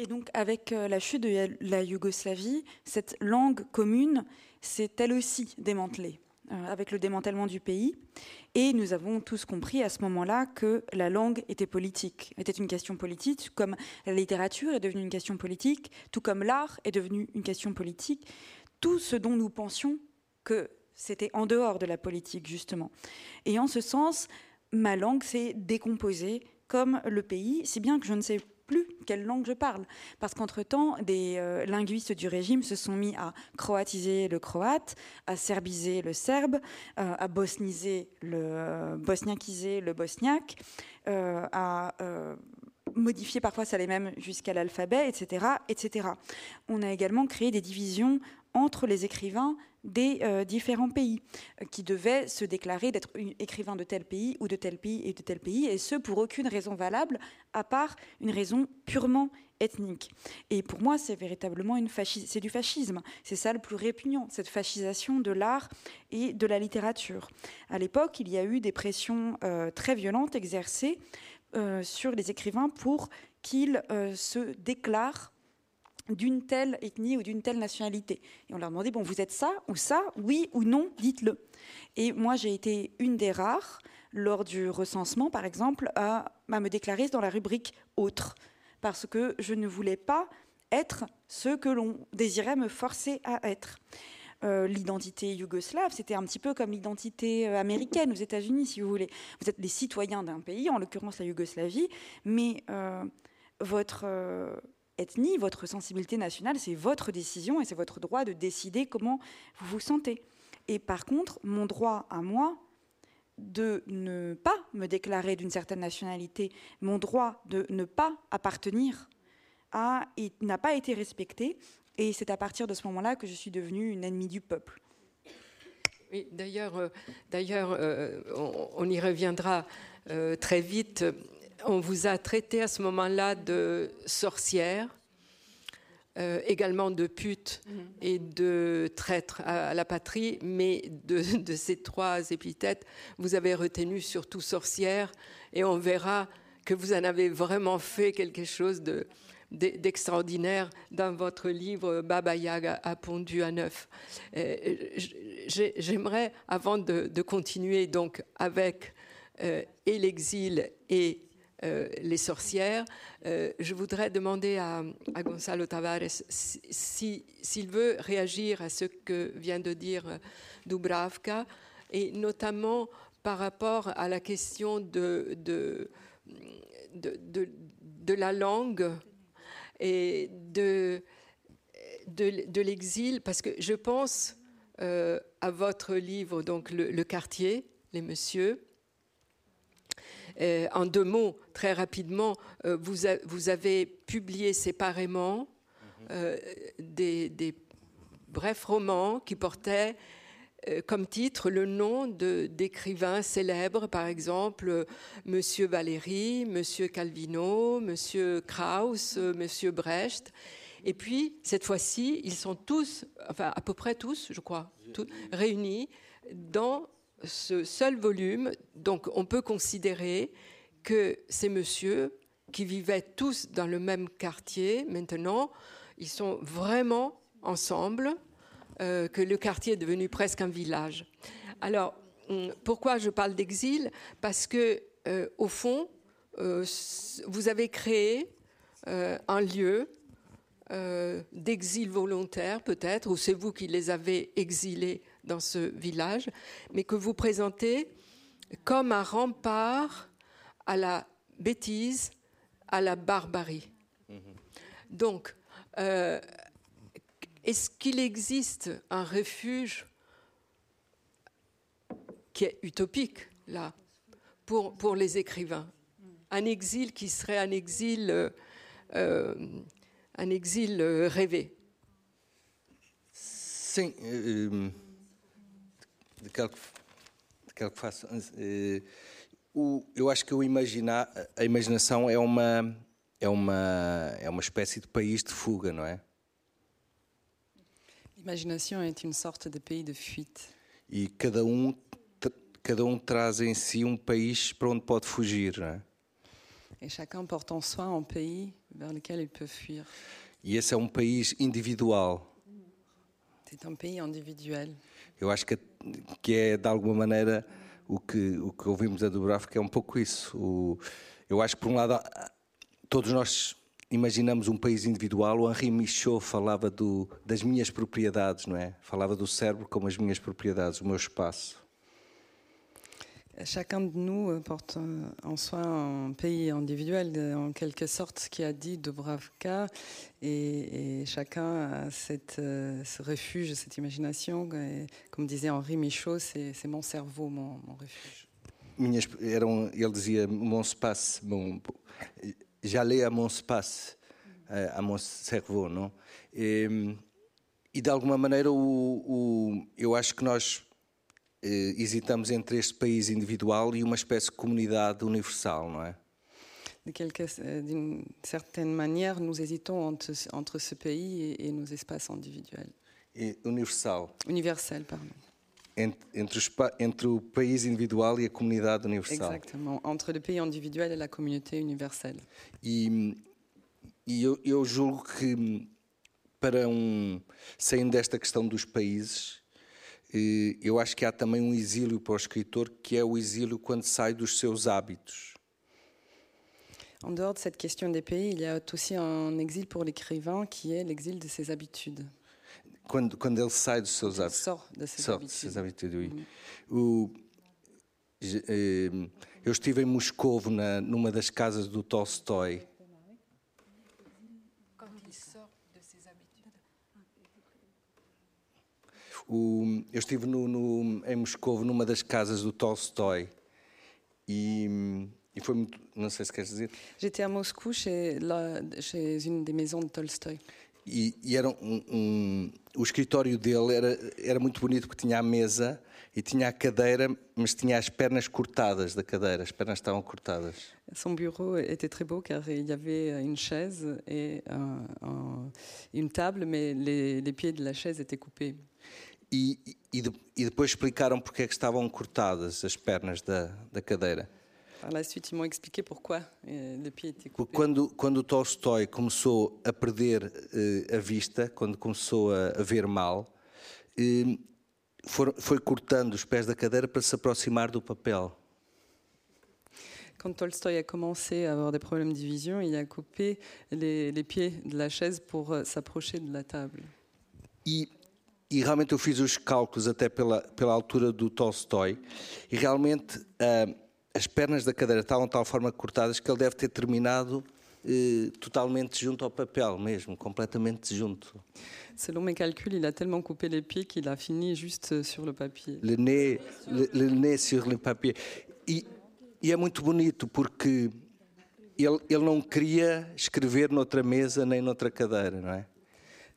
Et donc, avec euh, la chute de la Yougoslavie, cette langue commune s'est elle aussi démantelée, euh, avec le démantèlement du pays. Et nous avons tous compris à ce moment-là que la langue était politique, était une question politique, comme la littérature est devenue une question politique, tout comme l'art est devenu une question politique. Tout ce dont nous pensions que c'était en dehors de la politique, justement. Et en ce sens, ma langue s'est décomposée comme le pays, si bien que je ne sais plus quelle langue je parle. Parce qu'entre-temps, des euh, linguistes du régime se sont mis à croatiser le croate, à serbiser le serbe, euh, à bosniser le euh, le bosniaque, à modifier parfois ça les mêmes jusqu'à l'alphabet, etc., etc. On a également créé des divisions entre les écrivains des euh, différents pays euh, qui devaient se déclarer d'être écrivains de tel pays ou de tel pays et de tel pays, et ce pour aucune raison valable à part une raison purement ethnique. Et pour moi, c'est véritablement une c'est du fascisme. C'est ça le plus répugnant, cette fascisation de l'art et de la littérature. À l'époque, il y a eu des pressions euh, très violentes exercées sur les écrivains pour qu'ils se déclarent d'une telle ethnie ou d'une telle nationalité. Et on leur demandait, bon, vous êtes ça ou ça, oui ou non, dites-le. Et moi, j'ai été une des rares, lors du recensement, par exemple, à, me déclarer dans la rubrique autre, parce que je ne voulais pas être ce que l'on désirait me forcer à être. Euh, l'identité yougoslave, c'était un petit peu comme l'identité euh, américaine aux États-Unis, si vous voulez. Vous êtes les citoyens d'un pays, en l'occurrence la Yougoslavie, mais euh, votre ethnie, votre sensibilité nationale, c'est votre décision et c'est votre droit de décider comment vous vous sentez. Et par contre, mon droit à moi de ne pas me déclarer d'une certaine nationalité, mon droit de ne pas appartenir n'a pas été respecté. Et c'est à partir de ce moment-là que je suis devenue une ennemie du peuple. Oui, d'ailleurs, euh, euh, on, y reviendra euh, très vite. On vous a traité à ce moment-là de sorcière, également de pute mhm. et de traître à, la patrie, mais de, *laughs* de, ces trois épithètes, vous avez retenu surtout sorcière, et on verra que vous en avez vraiment fait quelque chose de, d'extraordinaire dans votre livre Baba Yaga a pondu à neuf. Euh, j'aimerais, avant de, continuer donc avec euh, et l'exil et euh, les sorcières, je voudrais demander à, Gonzalo Tavares s'il si, veut réagir à ce que vient de dire Dubravka, et notamment par rapport à la question de, la langue et de, l'exil, parce que je pense euh, à votre livre, donc le, quartier, les messieurs. Euh, en deux mots, très rapidement, euh, vous, vous, avez publié séparément des, des, brefs romans qui portaient comme titre le nom d'écrivains célèbres, par exemple Monsieur Valéry, Monsieur Calvino, Monsieur Krauss, Monsieur Brecht. Et puis, cette fois-ci, ils sont tous, enfin à peu près tous, je crois, réunis dans ce seul volume. Donc, on peut considérer que ces messieurs, qui vivaient tous dans le même quartier, maintenant, ils sont vraiment ensemble euh, que le quartier est devenu presque un village. Alors, hum, pourquoi je parle d'exil? Parce que, euh, au fond, euh, vous avez créé un lieu d'exil volontaire, peut-être, ou c'est vous qui les avez exilés dans ce village, mais que vous présentez comme un rempart à la bêtise, à la barbarie. Mm-hmm. Donc, est-ce qu'il existe un refuge qui est utopique, là, pour, pour les écrivains? Un exil qui serait un exil, euh, euh, un exil euh, rêvé? Sim, de quelque, de quelque façon. O, eu acho que o imaginar, a imaginação é uma, é, uma, é uma espécie de país de fuga, não é? L'imagination est une sorte de pays de fuite. E cada um, cada um traz em si um país para onde pode fugir, não é? Et chacun porte en soi un pays vers lequel il peut fuir. E esse é um país individual. C'est un pays individuel. Eu acho que, que é de alguma maneira o que o que ouvimos a Dubravka é um pouco isso. O, eu acho que por um lado todos nós imaginamos um país individual, o Henri Michaud falava do, das minhas propriedades, não é? Falava do cérebro como as minhas propriedades, o meu espaço. Chacun de nous porte en soi un pays individuel, en quelque sorte, ce qu'a dit Dubravka, et, et chacun a cette, ce refuge, cette imagination. Comme disait Henri Michaud, c'est mon cerveau, mon, refuge. Minhas, eram, ele dizia mon mon, j'allais à mon espaço, à mon cerveau, não? E, e de alguma maneira o, o, eu acho que nós eh, hesitamos entre este país individual e uma espécie de comunidade universal, não é? Euh, d'une certaine manière, nous hésitons entre, entre ce pays et, et nos espaces individuels. Et universal. Universel, pardon. Entre, entre, o país individual e a comunidade universal. Exatamente, entre o país individual e a comunidade universal. E, e eu, eu, julgo que para um saindo desta questão dos países, eh, eu acho que há também um exílio para o escritor que é o exílio quando sai dos seus hábitos. En dehors de cette question des pays, il y a aussi un exil pour l'écrivain qui est l'exil de ses habitudes. quando, quando ele sai dos seus hábitos. Só dessas Só habitudes. habitudes uhum. o, eh, eu estive em Moscovo, na, numa das casas do Tolstói. O, eu estive no, no, em Moscovo numa das casas do Tolstói e, e foi muito. Não sei se queres dizer. J'étais à Moscou chez, la, chez une des maisons de Tolstoy. E, e era um, um, o escritório dele era, era muito bonito porque tinha a mesa e tinha a cadeira, mas tinha as pernas cortadas da cadeira, as pernas estavam cortadas. Son bureau était très beau car il y avait une chaise et un, un, une table, mais les, les, pieds de la chaise étaient coupés. E, e, de, e depois explicaram porque é que estavam cortadas as pernas da, da cadeira. Par la suite, ils m'ont expliqué pourquoi euh, le pied était coupé. Quando, quando Tolstói começou a perder uh, a vista, quando começou a, a ver mal, uh, for, foi cortando os pés da cadeira para se aproximar do papel. Quand Tolstoï a commencé à avoir des problèmes de vision, il a coupé les, les pieds de la chaise pour uh, s'approcher de la table. E, e realmente eu fiz os cálculos até pela, pela altura do Tolstói e realmente uh, as pernas da cadeira estavam de tal forma cortadas que ele deve ter terminado eh, totalmente junto ao papel mesmo, completamente junto. Selon mes calculs, il a tellement coupé les pieds qu'il a fini juste sur le papier. Le nez, le, le nez sur le papier. E, e é muito bonito porque ele, ele não queria escrever noutra mesa nem noutra cadeira, não é?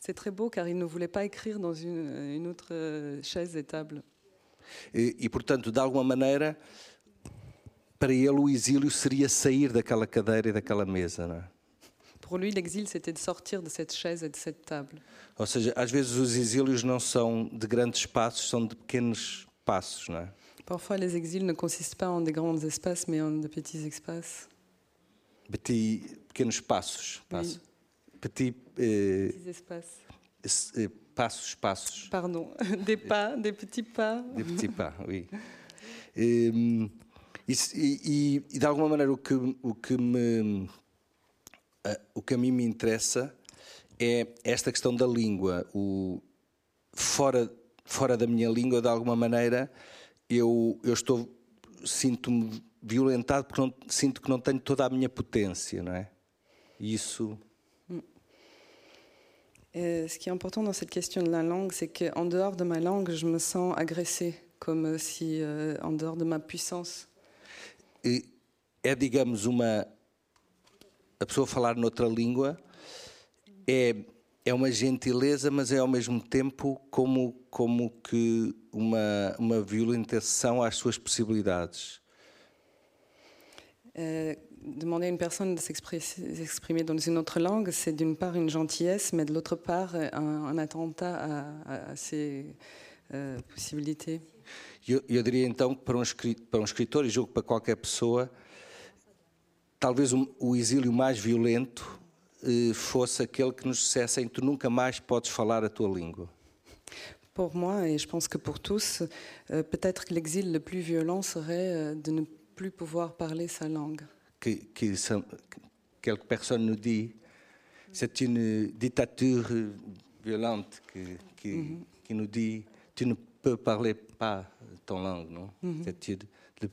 C'est très beau car il ne voulait pas écrire dans une, une autre chaise et table. E, e portanto, de alguma maneira, para ele o exílio seria sair daquela cadeira e daquela mesa, não é? Pour lui, l'exil, c'était de sortir de cette chaise et de cette table. Ou seja, às vezes os exílios não são de grandes espaços, são de pequenos passos, não é? Parfois, les exils ne consistent pas en des grands espaces, mais en de petits espaces. Petit, pequenos passos, passos. Oui. Petit, eh, petits espaces. Eh, passos, passos. Pardon, *laughs* des pas, des petits pas. Des petits pas, oui. E, e, e, e, de alguma maneira o que, o que me o que a mim me interessa é esta questão da língua. O, fora, fora da minha língua, de alguma maneira, eu, eu estou sinto-me violentado porque não, sinto que não tenho toda a minha potência, não é? E isso. Et ce qui est important dans cette question de la langue, c'est qu'en dehors de ma langue, je me sens agressée, comme si euh, en dehors de ma puissance. E é, digamos, uma. A pessoa falar noutra língua é, é uma gentileza, mas é ao mesmo tempo como, como que uma, uma violentação às suas possibilidades. Euh, demander à une personne de s'exprimer dans une autre langue, c'est d'une part une gentillesse, mais de l'autre part un, un attentat à, à, ses euh, possibilités. Eu, eu, diria então que para um, para um escritor, e julgo para qualquer pessoa, talvez um, o exílio mais violento eh, fosse aquele que nos dissessem tu nunca mais podes falar a tua língua. Pour moi, et je pense que pour tous, euh, peut-être que l'exil le plus violent serait euh, de ne plus pouvoir parler sa langue. Que, que, que quelques personnes nous disent c'est une dictature violente qui, qui, mm -hmm. qui, nous dit tu ne peux parler pas ton langue, non? Mm -hmm.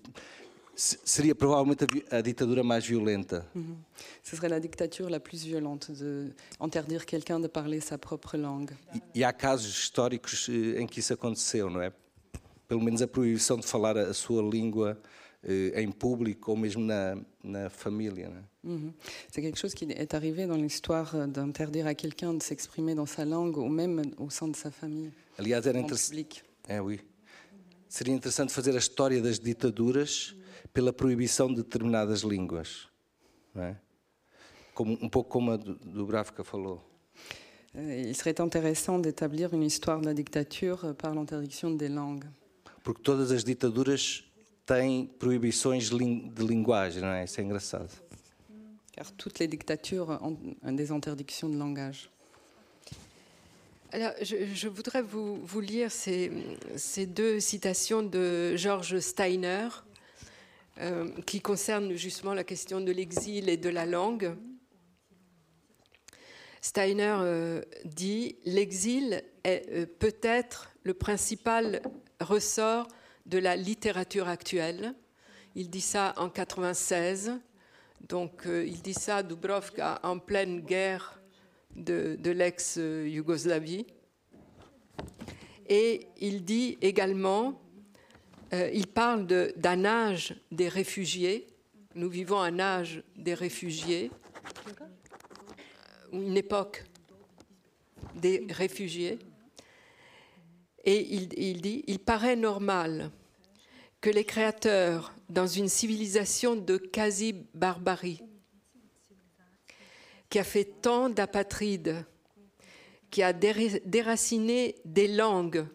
Seria provavelmente a, ditadura mais violenta. Uhum. Ce serait la dictature la plus violente de interdire quelqu'un de parler sa propre langue. E, e há casos históricos eh, em que isso aconteceu, não é? Pelo menos a proibição de falar a sua língua em público ou mesmo na, na família. Uhum. C'est quelque chose qui est arrivé dans l'histoire euh, d'interdire à quelqu'un de s'exprimer dans sa langue ou même au sein de sa famille. Aliás, era interessante. É, oui. Seria interessante fazer a história das ditaduras pela proibição de determinadas línguas. Não é? Como, um pouco como a do, do Bravka falou. Il serait intéressant d'établir une histoire de la dictature par l'interdiction des langues. Porque todas as ditaduras têm proibições de linguagem, não é? Isso é engraçado. Car toutes les dictatures ont des interdictions de langage. Alors, je, je voudrais vous, vous lire ces, ces, deux citations de George Steiner, euh, qui concernent justement la question de l'exil et de la langue. Steiner euh, dit L'exil est euh, peut-être le principal ressort de la littérature actuelle. Il dit ça en 96. Donc, euh, il dit ça Dubrovka en pleine guerre de, l'ex-Yougoslavie. Et il dit également, euh, il parle d'un âge des réfugiés. Nous vivons un âge des réfugiés, une époque des réfugiés. Et il, dit, il paraît normal que les créateurs, dans une civilisation de quasi-barbarie, qui a fait tant d'apatrides, qui a déraciné des langues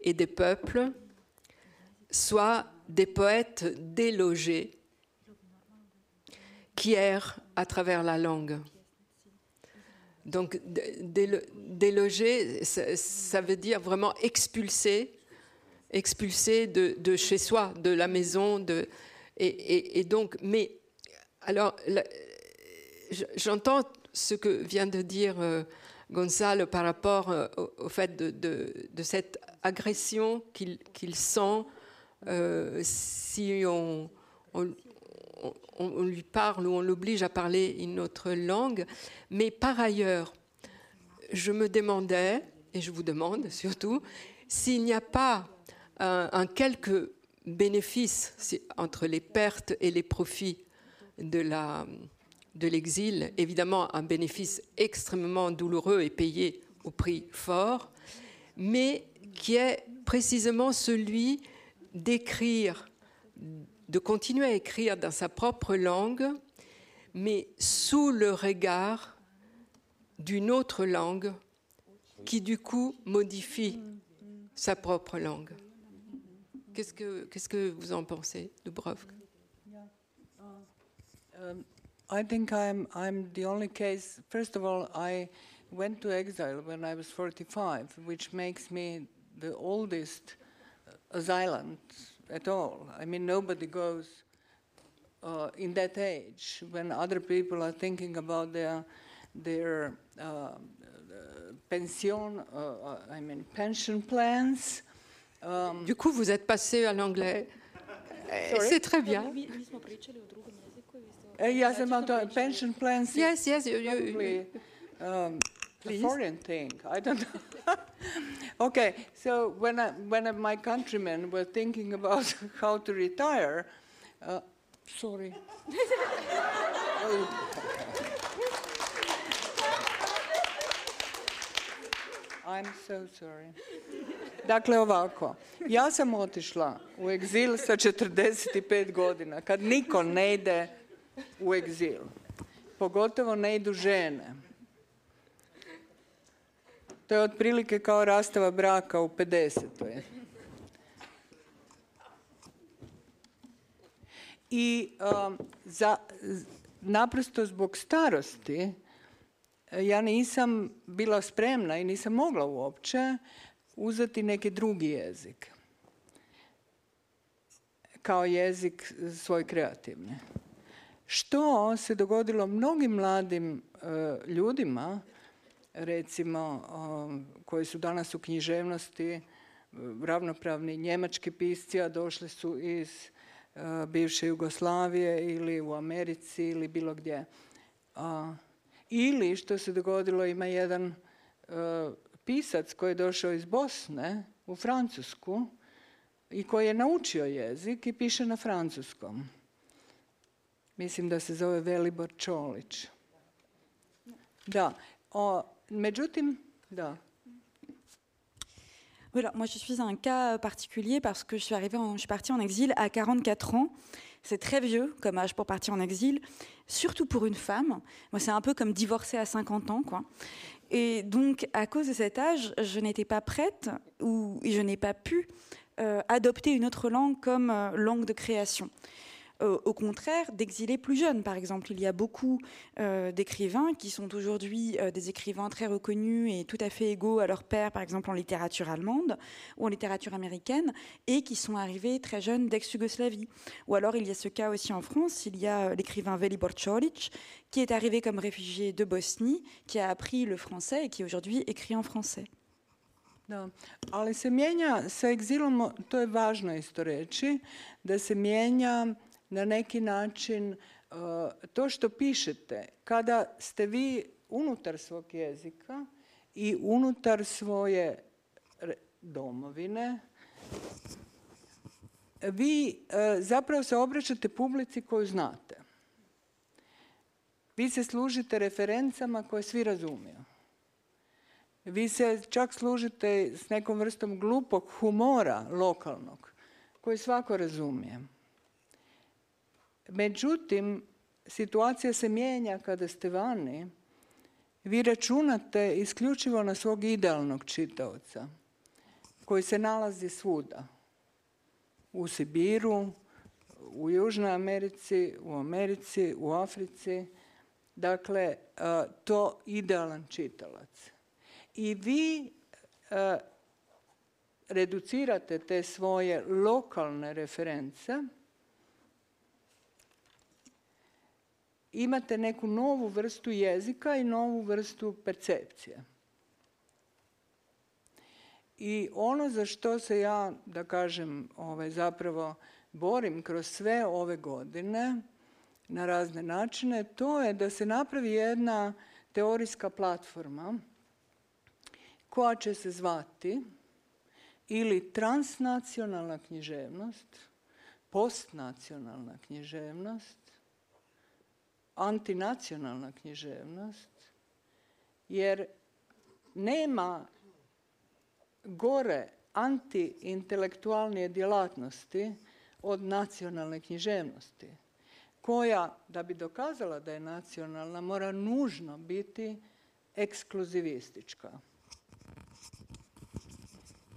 et des peuples, soient des poètes délogés qui errent à travers la langue. Donc, déloger, ça, veut dire vraiment expulser, expulser de, chez soi, de la maison. De, et, donc, mais alors, j'entends ce que vient de dire euh, Gonzalo par rapport euh, au, fait de, cette agression qu'il sent euh, si on, on, lui parle ou on l'oblige à parler une autre langue. Mais par ailleurs, je me demandais, et je vous demande surtout, s'il n'y a pas un, quelque bénéfice entre les pertes et les profits de l'exil, évidemment un bénéfice extrêmement douloureux et payé au prix fort, mais qui est précisément celui d'écrire de continuer à écrire dans sa propre langue, mais sous le regard d'une autre langue qui du coup modifie sa propre langue. Qu'est-ce que, qu'est-ce que vous en pensez, Dubrovka um, I think I'm, I'm the only case. First of all, I went to exile when I was 45, which makes me the oldest asylant at all. I mean, nobody goes uh, in that age when other people are thinking about their their uh, pension, uh, uh, I mean, pension plans. Um, du coup, vous êtes passé à l'anglais. C'est très bien. Uh, yes, about pension plans. Yes, yes. You, you, um, a foreign thing. I don't know. *laughs* okay, so when I, when my countrymen were thinking about *laughs* how to retire, uh, sorry. *laughs* I'm so sorry. Dakle, ovako. Ja sam otišla u egzil sa 45 godina, kad niko ne ide u egzil. Pogotovo ne idu žene. To je otprilike kao rastava braka u 50. I um, za, naprosto zbog starosti ja nisam bila spremna i nisam mogla uopće uzeti neki drugi jezik kao jezik svoj kreativni. Što se dogodilo mnogim mladim uh, ljudima recimo koji su danas u književnosti ravnopravni njemački pisci, a došli su iz bivše Jugoslavije ili u Americi ili bilo gdje. Ili što se dogodilo ima jedan pisac koji je došao iz Bosne u Francusku i koji je naučio jezik i piše na francuskom. Mislim da se zove Velibor Čolić. Da, o, Voilà, moi je suis un cas particulier parce que je suis arrivée, je suis partie en exil à 44 ans. C'est très vieux comme âge pour partir en exil, surtout pour une femme. Moi, c'est un peu comme divorcer à 50 ans, quoi. Et donc, à cause de cet âge, je n'étais pas prête ou je n'ai pas pu euh, adopter une autre langue comme euh, langue de création. Euh, au contraire d'exiler plus jeunes. Par exemple, il y a beaucoup euh, d'écrivains qui sont aujourd'hui euh, des écrivains très reconnus et tout à fait égaux à leur père, par exemple en littérature allemande ou en littérature américaine, et qui sont arrivés très jeunes d'ex-Yougoslavie. Ou alors il y a ce cas aussi en France, il y a l'écrivain Velibor Čolić, qui est arrivé comme réfugié de Bosnie, qui a appris le français et qui aujourd'hui écrit en français. Da, ali se mijenja sa egzilom, to je važno isto da se mijenja na neki način uh, to što pišete, kada ste vi unutar svog jezika i unutar svoje domovine, vi uh, zapravo se obraćate publici koju znate. Vi se služite referencama koje svi razumiju. Vi se čak služite s nekom vrstom glupog humora lokalnog, koji svako razumije. Međutim, situacija se mijenja kada ste vani. Vi računate isključivo na svog idealnog čitaoca, koji se nalazi svuda. U Sibiru, u Južnoj Americi, u Americi, u Africi. Dakle, to idealan čitalac. I vi reducirate te svoje lokalne reference, imate neku novu vrstu jezika i novu vrstu percepcije. I ono za što se ja, da kažem, ovaj, zapravo borim kroz sve ove godine na razne načine, to je da se napravi jedna teorijska platforma koja će se zvati ili transnacionalna književnost, postnacionalna književnost, antinacionalna književnost, jer nema gore antiintelektualnije djelatnosti od nacionalne književnosti, koja, da bi dokazala da je nacionalna, mora nužno biti ekskluzivistička.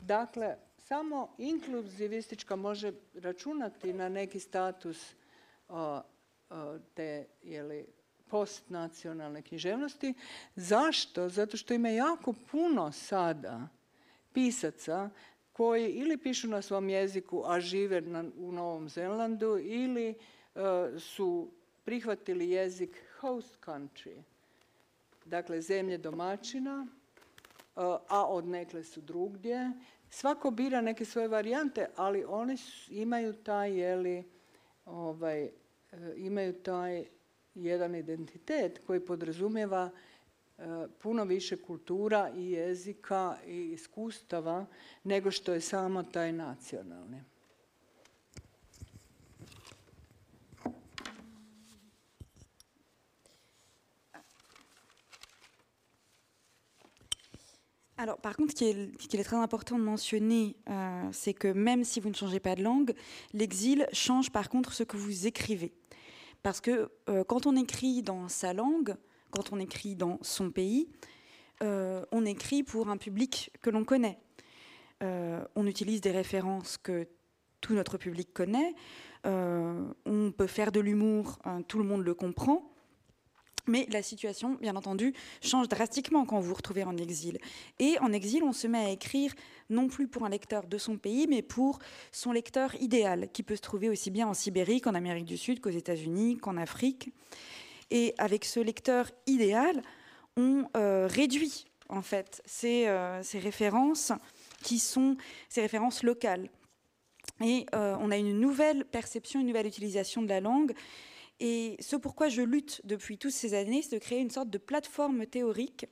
Dakle, samo inkluzivistička može računati na neki status postnacionalne književnosti. Zašto? Zato što ima jako puno sada pisaca koji ili pišu na svom jeziku, a žive na, u Novom Zelandu, ili e, su prihvatili jezik host country, dakle zemlje domaćina, e, a odnekle su drugdje. Svako bira neke svoje varijante, ali oni imaju taj, jeli, ovaj, e, imaju taj jedan identitet koji podrazumijeva puno više kultura i jezika i iskustava nego što je samo taj nacionalni. Alors, par contre, ce qui est, qui est très important de mentionner, euh, c'est que même si vous ne changez pas de langue, l'exil change par contre ce que vous écrivez. Parce que euh, quand on écrit dans sa langue, quand on écrit dans son pays, euh, on écrit pour un public que l'on connaît. Euh, on utilise des références que tout notre public connaît. On peut faire de l'humour, hein, tout le monde le comprend. Mais la situation, bien entendu, change drastiquement quand vous vous retrouvez en exil. Et en exil, on se met à écrire non plus pour un lecteur de son pays, mais pour son lecteur idéal, qui peut se trouver aussi bien en Sibérie qu'en Amérique du Sud, qu'aux États-Unis, qu'en Afrique. Et avec ce lecteur idéal, on euh, réduit en fait ces, euh, ces, références qui sont ces références locales. Et euh, on a une nouvelle perception, une nouvelle utilisation de la langue. Et ce pourquoi je lutte depuis toutes ces années, c'est de créer une sorte de plateforme théorique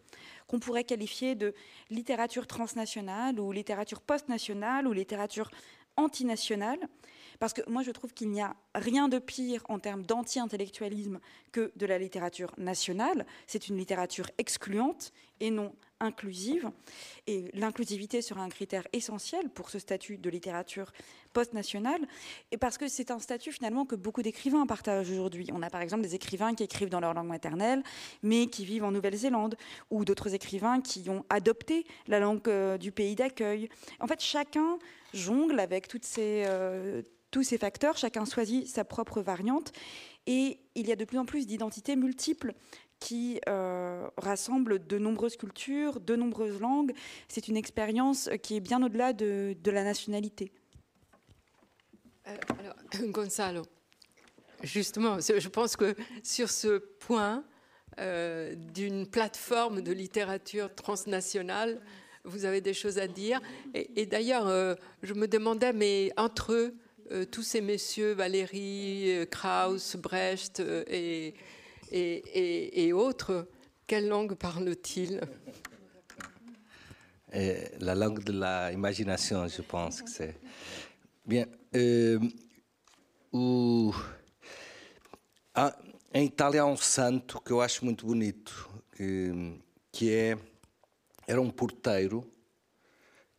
qu'on pourrait qualifier de littérature transnationale ou littérature postnationale ou littérature antinationale, parce que moi, je trouve qu'il n'y a rien de pire en termes d'anti-intellectualisme que de la littérature nationale. C'est une littérature excluante et non inclusive. Et l'inclusivité sera un critère essentiel pour ce statut de littérature post-nationale. Et parce que c'est un statut finalement que beaucoup d'écrivains partagent aujourd'hui. On a par exemple des écrivains qui écrivent dans leur langue maternelle, mais qui vivent en Nouvelle-Zélande, ou d'autres écrivains qui ont adopté la langue euh, du pays d'accueil. En fait, chacun jongle avec toutes ces... Euh, tous ces facteurs, chacun choisit sa propre variante et il y a de plus en plus d'identités multiples qui euh, rassemblent de nombreuses cultures, de nombreuses langues. C'est une expérience qui est bien au-delà de, la nationalité. Euh, alors, *coughs* Gonzalo, justement, je pense que sur ce point euh, d'une plateforme de littérature transnationale, vous avez des choses à dire. Et, et d'ailleurs, euh, je me demandais, mais entre eux, tous ces messieurs, Valérie, euh, Krauss, Brecht euh, et, autres, quelle langue parlent-ils? La langue de l'imagination, je pense que c'est. Bien. Euh, o, há, em Itália há um santo que eu acho muito bonito, que, que é era um porteiro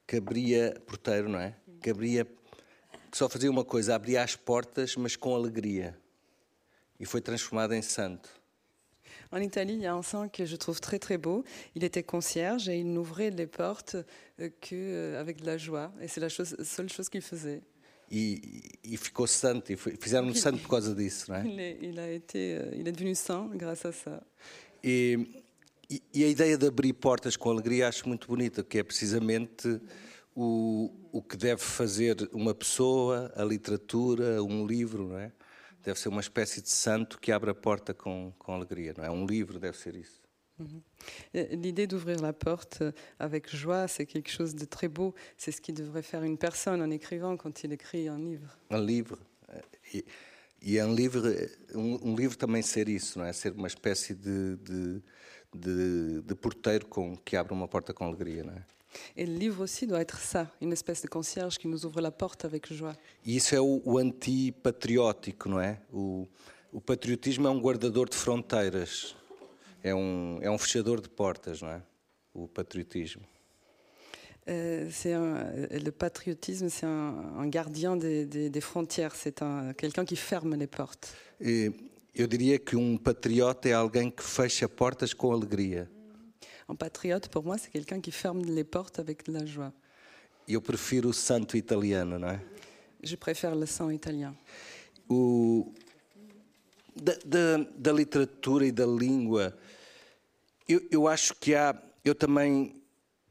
que abria, porteiro? Que abria, que só fazia uma coisa, abria as portas, mas com alegria. E foi transformado em santo. En Italie, il y a un saint que je trouve très très beau. Il était concierge et il n'ouvrait les portes euh, que euh, avec de la joie. Et c'est la chose, seule chose qu'il faisait. E, e ficou santo, e fizeram-no santo por causa disso, não é? Il a été, est devenu saint grâce à ça. E, e- e a ideia de abrir portas com alegria acho muito bonita, que é precisamente o, o que deve fazer uma pessoa, a literatura, um livro, não é? Deve ser uma espécie de santo que abre a porta com, com alegria, não é? Um livro deve ser isso. Et L'idée d'ouvrir la porte euh, avec joie, c'est quelque chose de très beau. C'est ce qui devrait faire une personne en écrivant quand il écrit un livre. Um livro. E, e é um livro, um, um livro também ser isso, não é? Ser uma espécie de, de, de, de porteiro com, que abre uma porta com alegria, não é? Et le livre aussi doit être ça, une espèce de concierge qui nous ouvre la porte avec joie. E isso é o, o antipatriótico, não é? O, o patriotismo é um guardador de fronteiras, é um, é um fechador de portas, não é? O patriotismo. Euh, c'est un- le patriotisme, c'est un, un gardien des, des- des frontières. C'est un- quelqu'un qui ferme les portes. E eu diria que um patriota é alguém que fecha portas com alegria. Un patriote, pour moi, c'est quelqu'un qui ferme les portes avec de la joie. Eu prefiro o santo italiano, não é? Je préfère le sang italien. O, da, da, da literatura e da língua, eu, eu acho que há. Eu também.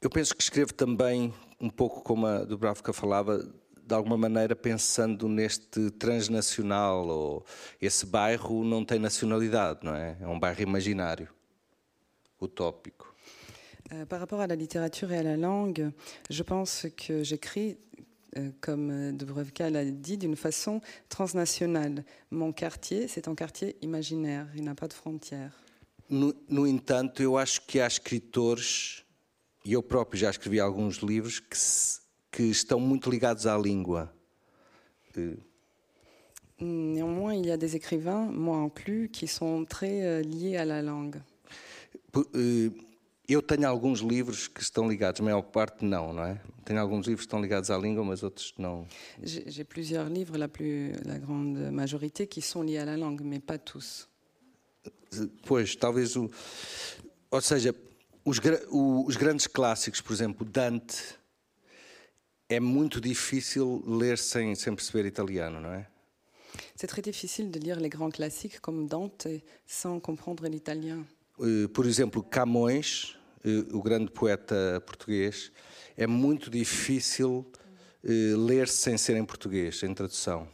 Eu penso que escrevo também, um pouco como a Dubravka falava, de alguma maneira pensando neste transnacional, ou esse bairro não tem nacionalidade, não é? É um bairro imaginário, utópico. Euh, par rapport à la littérature et à la langue, je pense que j'écris, euh, comme euh, Dubrovka l'a dit, d'une façon transnationale. Mon quartier, c'est un quartier imaginaire, il n'a pas de frontières. No, no entanto, eu acho que há escritores, e eu próprio já escrevi alguns livros, que, se- que estão muito ligados à língua. Eh, Néanmoins, il y a des écrivains, moi inclus, qui sont très euh, liés à la langue. Eh, Eu tenho alguns livros que estão ligados, a maior parte não, não é? Tenho alguns livros que estão ligados à língua, mas outros não. J'ai plusieurs livres, la, plus, la grande majorité, qui sont liés à la langue, mais pas tous. Eh, Pois, talvez o. Ou seja, os, os grandes clássicos, por exemplo, Dante, é muito difícil ler sem, sem perceber italiano, não é? C'est très difficile de lire les grands classiques comme Dante sans comprendre l'italien. Eh, Por exemplo, Camões, o grande poeta português, é muito difícil eh, ler sem ser em português, em tradução.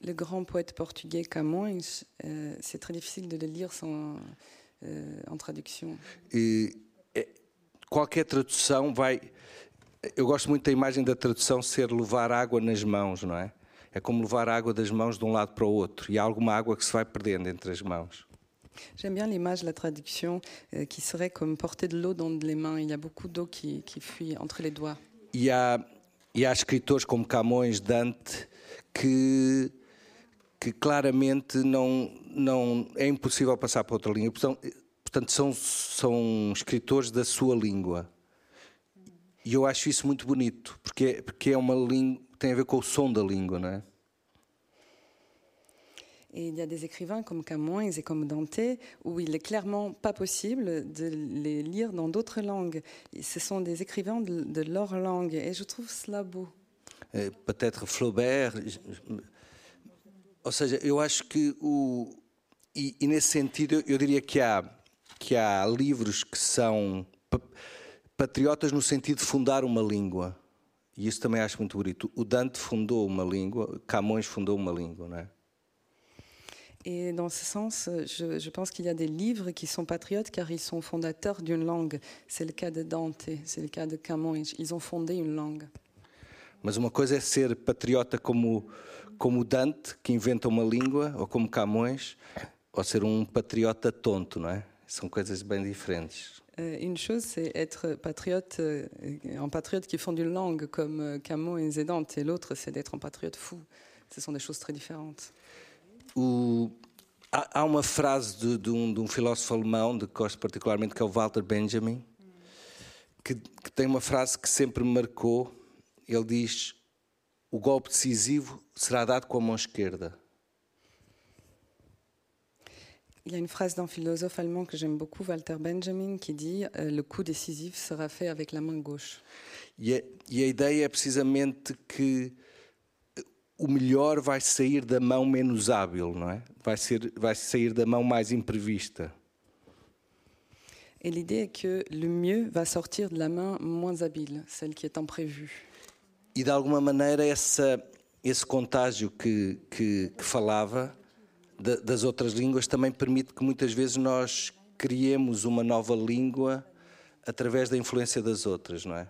Le grand poète portugais Camões, euh, c'est très difficile de le lire sans, euh, en traduction. E, é- qualquer tradução vai. Eu gosto muito da imagem da tradução ser levar água nas mãos, não é? É como levar água das mãos de um lado para o outro. E há alguma água que se vai perdendo entre as mãos. J'aime bien l'image la traduction euh, qui serait comme porter de l'eau dans les mains. Il y a beaucoup d'eau qui, qui fuit entre les doigts. E há, escritores como Camões, Dante, que, que claramente não, não é impossível passar para outra língua. Portanto são, são escritores da sua língua. E eu acho isso muito bonito, porque, é- porque é uma língua, tem a ver com o som da língua, não é? Et il y a des écrivains comme Camões et comme Dante où il est clairement pas possible de les lire dans d'autres langues. Ce sont des écrivains de, de leur langue et je trouve cela beau. Peut-être Flaubert. Ou seja, eu acho que o. E, e nesse sentido, eu diria que há, que há livros que são pa- patriotas no sentido de fundar uma língua. E isso também acho muito bonito. O Dante fundou uma língua, Camões fundou uma língua, não é? Et dans ce sens, je, je pense qu'il y a des livres qui sont patriotes car ils sont fondateurs d'une langue. C'est le cas de Dante, c'est le cas de Camões. Ils ont fondé une langue. Mas uma coisa é ser patriota como, como Dante, que inventa uma língua, ou como Camões, ou ser um patriota tonto, não é? São coisas bem diferentes. Euh, une chose, c'est être patriote, euh, un patriote qui fonde une langue comme euh, Camões et Dante, et l'autre, c'est d'être un patriote fou. Ce sont des choses très différentes. O- há, há uma frase de, de um, de um filósofo alemão de que gosto particularmente, que é o Walter Benjamin, que, que tem uma frase que sempre me marcou. Ele diz: O golpe decisivo será dado com a mão esquerda. Il y a une phrase d'un philosophe allemand que j'aime beaucoup, Walter Benjamin, qui dit euh, Le coup décisif sera fait avec la main gauche. E a, e a ideia é precisamente que o melhor vai sair da mão menos hábil, não é? Vai, ser, vai sair da mão mais imprevista. Et l'idée est que le mieux va sortir de la main moins habile, celle qui est imprévue. E de alguma maneira essa, esse contágio que, que, que falava da- das outras línguas também permite que muitas vezes nós criemos uma nova língua através da influência das outras, não é?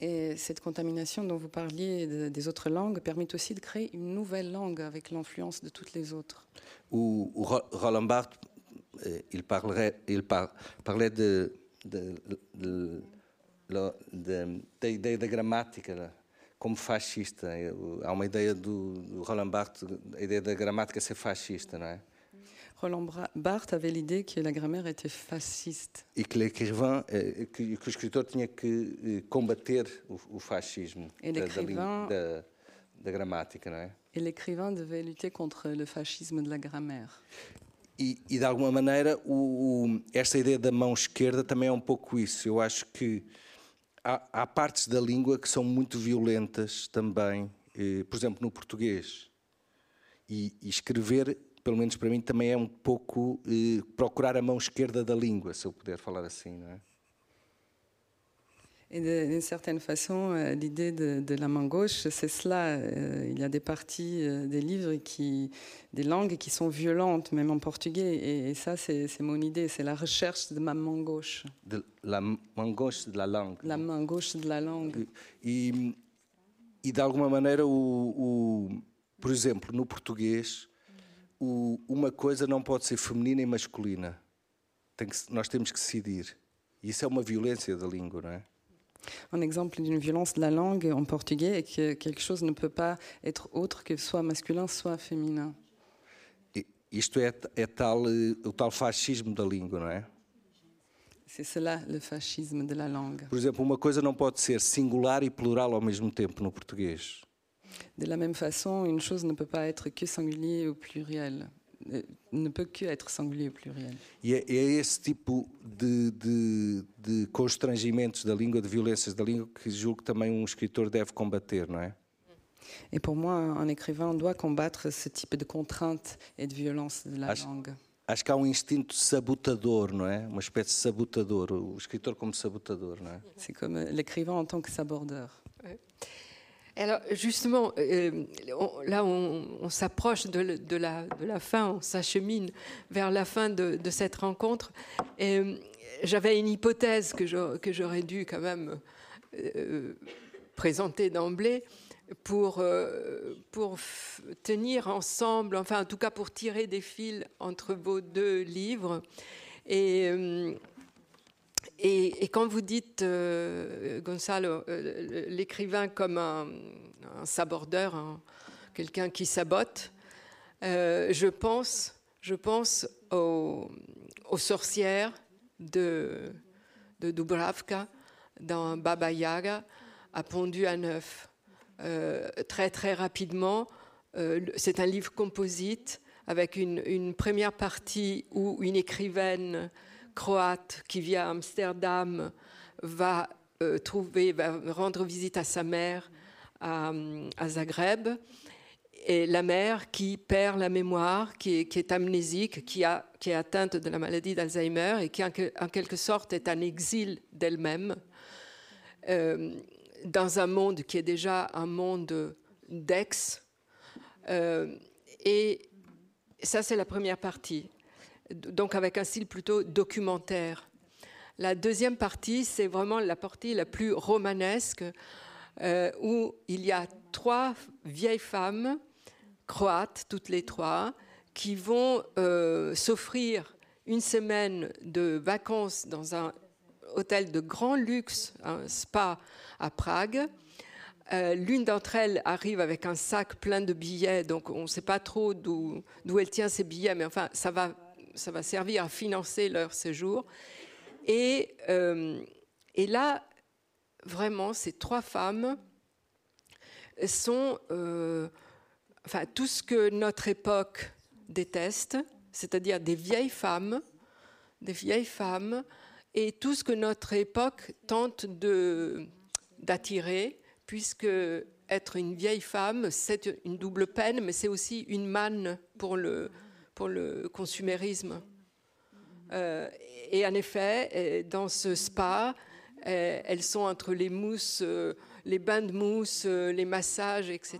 Et cette contamination dont vous parliez de- des autres langues permet aussi de créer une nouvelle langue avec l'influence de toutes les autres. O, o Ro- Roland Barthes, par- parlait de, de, de- de- né, como fascista. Há uma ideia do, do Roland Barthes, a ideia da gramática ser fascista, não é? Roland Barthes avait l'idée que la grammaire était fasciste E que l'écrivain, eh, que, que o escritor tinha que eh, combater o, o fascismo da, da, língua- l'écrivain- da, da gramática, não é? et l'écrivain devait lutter contre le fascisme de la grammaire. E, e de alguma maneira, o, o- esta ideia da mão esquerda também é um pouco isso. Eu acho que há, há partes da língua que são muito violentas também, eh, por exemplo, no português. E, e escrever, pelo menos para mim, também é um pouco eh, procurar a mão esquerda da língua, se eu puder falar assim, não é? Et d'une certaine façon, euh, l'idée de, de la main gauche, c'est cela. Euh, il y a des parties euh, des livres, qui, des langues qui sont violentes, même en portugais. Et, et ça, c'est mon idée, c'est la recherche de ma main gauche, De la mão gauche de la langue. la main gauche de la langue. E, e de alguma maneira, o, o- por exemplo, no português, o- uma coisa não pode ser feminina e masculina. Tem que nós temos que decidir. E isso é uma violência da língua, não é? Un exemple d'une violence de la langue en portugais est que quelque chose ne peut pas être autre que soit masculin, soit féminin. E isto é, é tal, o tal fascismo da língua, não é? C'est cela le fascisme de la langue. Por exemplo, uma coisa não pode ser singular e plural ao mesmo tempo no português. De la même façon, une chose ne peut pas être que singulier ou pluriel. Euh, Ne peut que être singulier ou pluriel. E é, é esse tipo de, de, de constrangimentos da língua, de violências da língua, que julgo que também um escritor deve combater, não é? Et pour moi, un écrivain doit combattre ce type de contraintes et de violence de la Acho- langue. Acho que há um instinto sabotador, não é? Uma espécie de sabotador, o escritor como sabotador, não é? C'est comme euh, l'écrivain en tant que sabordeur. Alors justement, euh, on- là on, s'approche de, la, fin, on s'achemine vers la fin de, cette rencontre. Euh, j'avais une hypothèse que j'aurais dû quand même euh, présenter d'emblée pour, euh, pour tenir ensemble, enfin en tout cas pour tirer des fils entre vos deux livres. Et, euh, et, quand vous dites, euh, Gonzalo, euh, l'écrivain comme un, un sabordeur, un- quelqu'un qui sabote, euh, je pense, je pense aux, sorcières de, Dubravka dans Baba Yaga à Pondu à Neuf. Euh, très très rapidement, c'est un livre composite avec une première partie où une écrivaine croate qui vit à Amsterdam va euh, trouver, va rendre visite à sa mère à, Zagreb. Et la mère qui perd la mémoire, qui est, amnésique, qui, a, qui est atteinte de la maladie d'Alzheimer et qui en, que- en quelque sorte est un exil d'elle-même euh, dans un monde qui est déjà un monde d'ex. Euh, et ça, c'est la première partie donc avec un style plutôt documentaire. La deuxième partie, c'est vraiment la partie la plus romanesque, euh, où il y a trois vieilles femmes croates, toutes les trois, qui vont euh, s'offrir une semaine de vacances dans un hôtel de grand luxe, un spa à Prague. Euh, L'une d'entre elles arrive avec un sac plein de billets, donc on ne sait pas trop d'où elle tient ces billets, mais enfin, ça va, ça va servir à financer leur séjour. Et, euh, Et là, vraiment, ces trois femmes sont euh, enfin, tout ce que notre époque déteste, c'est-à-dire des vieilles femmes, des vieilles femmes, et tout ce que notre époque tente d'attirer, puisque être une vieille femme, c'est une double peine, mais c'est aussi une manne pour le, pour le consumérisme. Euh, et en effet, dans ce spa, elles sont entre les mousses, euh, les bains de mousse, euh, les massages, etc.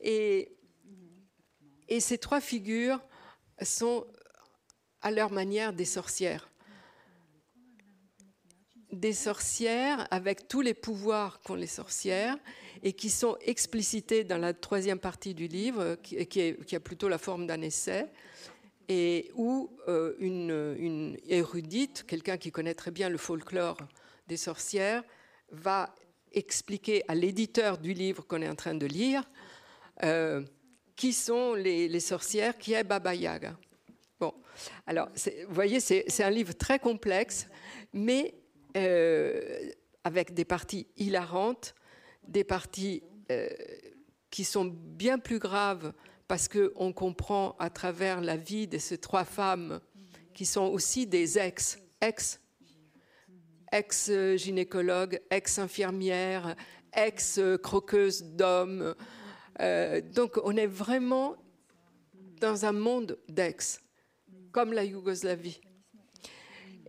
Et, et ces trois figures sont à leur manière des sorcières. Des sorcières avec tous les pouvoirs qu'ont les sorcières et qui sont explicités dans la troisième partie du livre, qui, a plutôt la forme d'un essai, et où euh, une, une, érudite, quelqu'un qui connaît très bien le folklore des sorcières, va expliquer à l'éditeur du livre qu'on est en train de lire euh, qui sont les, sorcières, qui est Baba Yaga. Bon, alors, vous voyez, c'est un livre très complexe, mais euh, avec des parties hilarantes, des parties euh, qui sont bien plus graves parce qu'on comprend à travers la vie de ces trois femmes qui sont aussi des ex, ex ex-gynécologue, ex-infirmière, ex-croqueuse d'hommes. Euh, donc on est vraiment dans un monde d'ex, comme la Yougoslavie.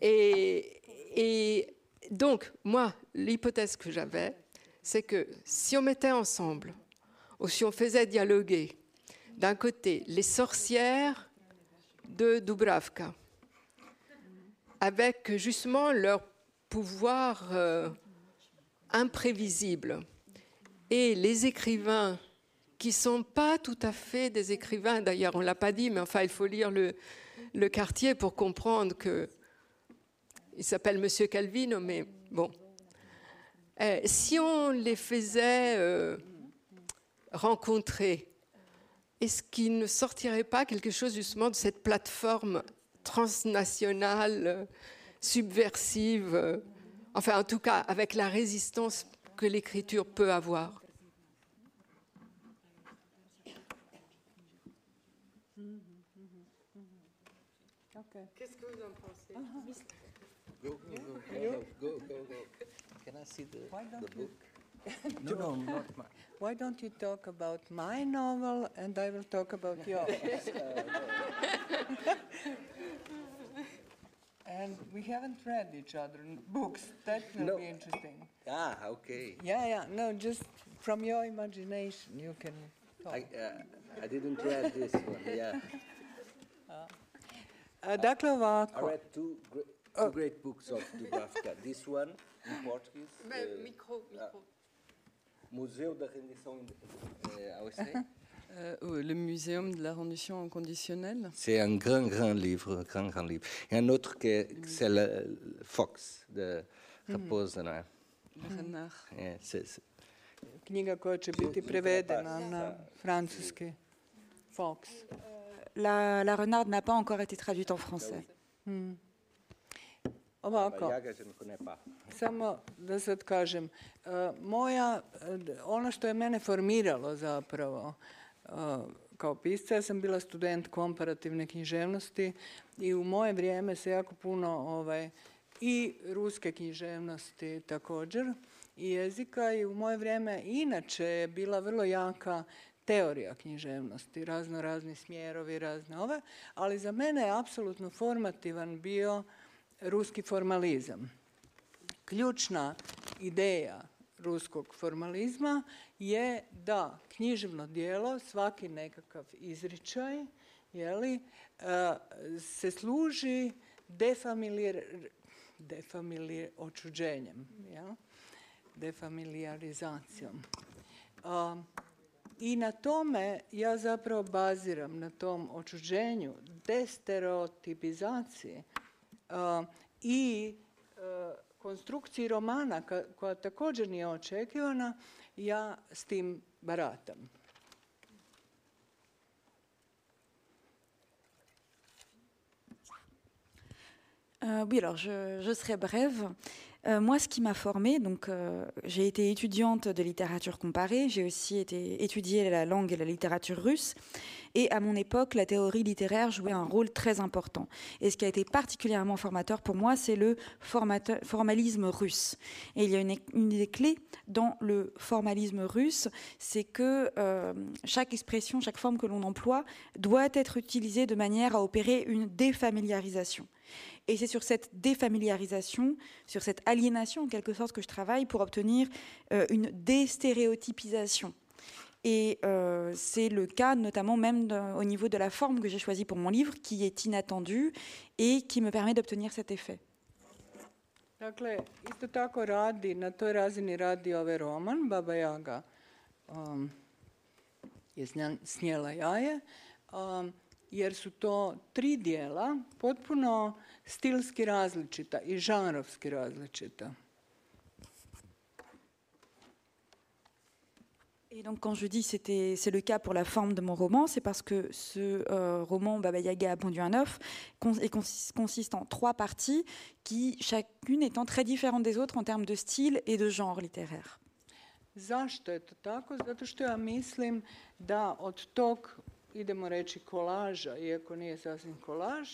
Et donc, moi, l'hypothèse que j'avais, c'est que si on mettait ensemble, ou si on faisait dialoguer, d'un côté, les sorcières de Dubravka, avec justement leur pouvoir euh, imprévisible. Et les écrivains qui sont pas tout à fait des écrivains, d'ailleurs on l'a pas dit, mais enfin il faut lire le, quartier pour comprendre que il s'appelle Monsieur Calvino, mais bon. Eh, si on les faisait euh, rencontrer, est-ce qu'il ne sortirait pas quelque chose justement de cette plateforme transnationale subversive, enfin en tout cas avec la résistance que l'écriture peut avoir? Qu'est-ce que vous en pensez? Go, go, go, go, go, go. Can I see the, the book? *laughs* no, no, not mine. Why don't you talk about my novel and I will talk about *laughs* yours? *laughs* And we haven't read each other books. That will no. be interesting. Ah, okay. Yeah, yeah. No, just from your imagination, you can talk. I, uh, I didn't read this one, yeah. Uh, dakle ovako. I read two, great, two oh. great books of Dubravka. this one in Portuguese. Micro, micro. Museu da Rendição, I would say. Euh, le Muséum de la rendition inconditionnelle. C'est un grand, grand livre, un grand, grand livre. Il y a un autre qui c'est le, Fox de Raposa. Le renard. C'est... Knjiga koja će biti prevedena na francuski. Fox. La, la renarde n'a pas encore été traduite en français. Hmm. Ovako, *laughs* samo da sad kažem, uh, moja, ono što je mene formiralo zapravo, kao pisca. Ja sam bila student komparativne književnosti i u moje vrijeme se jako puno ovaj, i ruske književnosti također i jezika i u moje vrijeme inače je bila vrlo jaka teorija književnosti, razno razni smjerovi, razne ove, ali za mene je apsolutno formativan bio ruski formalizam. Ključna ideja ruskog formalizma je da književno dijelo, svaki nekakav izričaj, jeli, e, se služi defamilir, defamilir, očuđenjem, jel? defamiliarizacijom. I na tome ja zapravo baziram, na tom očuđenju, destereotipizaciji i e, konstrukciji romana koja također nije očekivana, ja s tim baratam. Euh, oui, alors je, je, serai brève. euh, moi, ce qui m'a formée, donc euh, j'ai été étudiante de littérature comparée, j'ai aussi été étudiée la langue et la littérature russe, et à mon époque, la théorie littéraire jouait un rôle très important. Et ce qui a été particulièrement formateur pour moi, c'est le formalisme russe. Et il y a une, une idée clé dans le formalisme russe, c'est que euh, chaque expression, chaque forme que l'on emploie doit être utilisée de manière à opérer une défamiliarisation. Et c'est sur cette défamiliarisation, sur cette aliénation en quelque sorte que je travaille pour obtenir euh, une déstéréotypisation. Et euh, c'est le cas notamment même au niveau de la forme que j'ai choisie pour mon livre, qui est inattendue et qui me permet d'obtenir cet effet. Dakle, isto tako radi, na toj razini radi ovaj roman, Baba Jaga um, je snijela jaje, um, jer su to tri dijela potpuno stilski različita i žanrovski različita. Et donc, quand je dis c'était c'est le cas pour la forme de mon roman, c'est parce que ce euh, roman Baba Yaga a pondu un œuf consiste, consiste en trois parties qui chacune étant très différente des autres en termes de style et de genre littéraire. Zašto je to tako? Zato što ja mislim da od tog, idemo reći, kolaža, iako nije sasvim kolaž,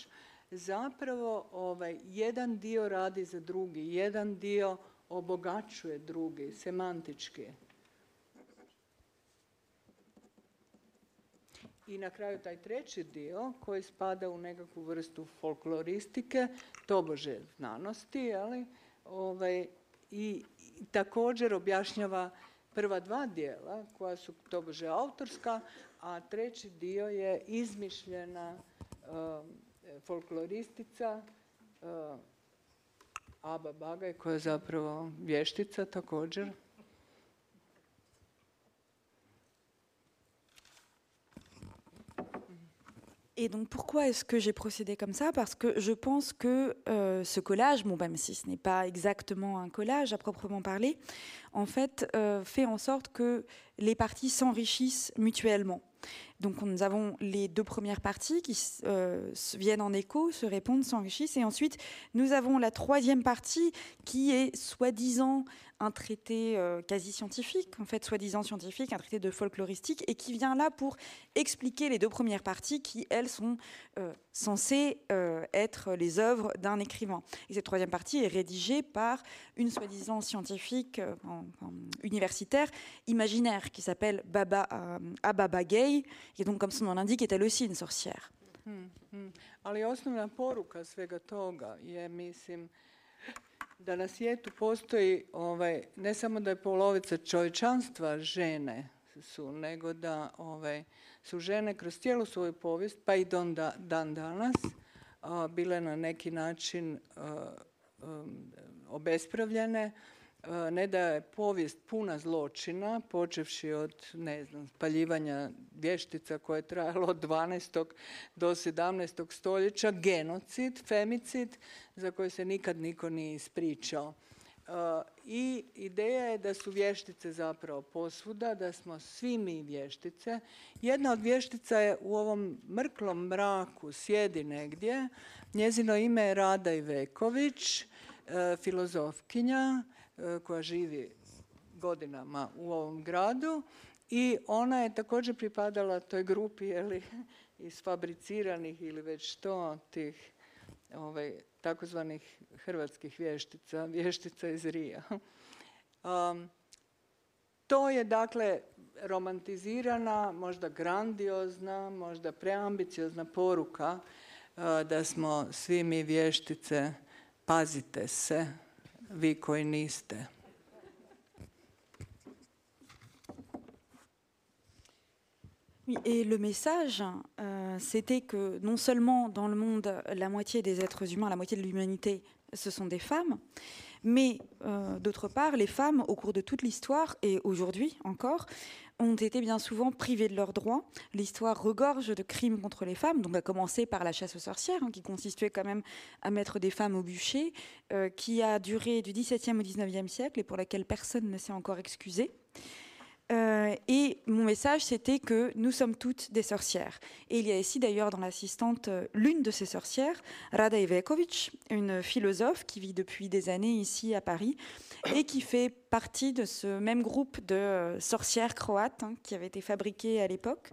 zapravo ovaj, jedan dio radi za drugi, jedan dio obogaćuje drugi, semantički. I na kraju taj treći dio koji spada u nekakvu vrstu folkloristike, tobože znanosti, ali, ovaj, i, također objašnjava prva dva dijela koja su tobože autorska, a treći dio je izmišljena um, folkloristica uh, Aba Bagaj koja je zapravo vještica također. Et donc pourquoi est-ce que j'ai procédé comme ça? Parce que je pense que euh, ce collage, bon, même si ce n'est pas exactement un collage à proprement parler, en fait, euh, fait en sorte que les parties s'enrichissent mutuellement. Donc nous avons les deux premières parties qui euh, viennent en écho, se répondent, s'enrichissent, et ensuite nous avons la troisième partie qui est soi-disant un traité euh, quasi scientifique, en fait soi-disant scientifique, un traité de folkloristique, et qui vient là pour expliquer les deux premières parties qui, elles, sont euh, censées être les œuvres d'un écrivain. Et cette troisième partie est rédigée par une soi-disant scientifique en, en, universitaire imaginaire qui s'appelle Baba, Ababa Gay, et donc comme son nom l'indique, est elle aussi une sorcière. Hmm, hmm. Ali osnovna poruka svega toga je, mislim, da na svijetu postoji, ovaj, ne samo da je polovica čovječanstva žene su, nego da ovaj, su žene kroz cijelu svoju povijest, pa i don da, dan danas, a, bile na neki način a, a, obespravljene, ne da je povijest puna zločina, počevši od ne znam, spaljivanja vještica koje je trajalo od 12. do 17. stoljeća, genocid, femicid, za koji se nikad niko nije ispričao. I ideja je da su vještice zapravo posvuda, da smo svi mi vještice. Jedna od vještica je u ovom mrklom mraku, sjedi negdje. Njezino ime je Rada Iveković, filozofkinja, koja živi godinama u ovom gradu i ona je također pripadala toj grupi jeli, *laughs* isfabriciranih ili već što tih ovaj, takozvanih hrvatskih vještica, vještica iz Rija. Um, to je dakle romantizirana, možda grandiozna, možda preambiciozna poruka uh, da smo svi mi vještice, pazite se, Et le message, euh, c'était que non seulement dans le monde, la moitié des êtres humains, la moitié de l'humanité, ce sont des femmes, mais euh, d'autre part, les femmes, au cours de toute l'histoire et aujourd'hui encore, ont été bien souvent privées de leurs droits. L'histoire regorge de crimes contre les femmes, donc à commencer par la chasse aux sorcières, hein, qui consistait quand même à mettre des femmes au bûcher, euh, qui a duré du XVIIe au XIXe siècle et pour laquelle personne ne s'est encore excusé. Euh, et mon message, c'était que nous sommes toutes des sorcières. Et il y a ici d'ailleurs dans l'assistante euh, l'une de ces sorcières, Rada Ivekovic, une philosophe qui vit depuis des années ici à Paris *coughs* et qui fait partie de ce même groupe de euh, sorcières croates hein, qui avait été fabriqué à l'époque.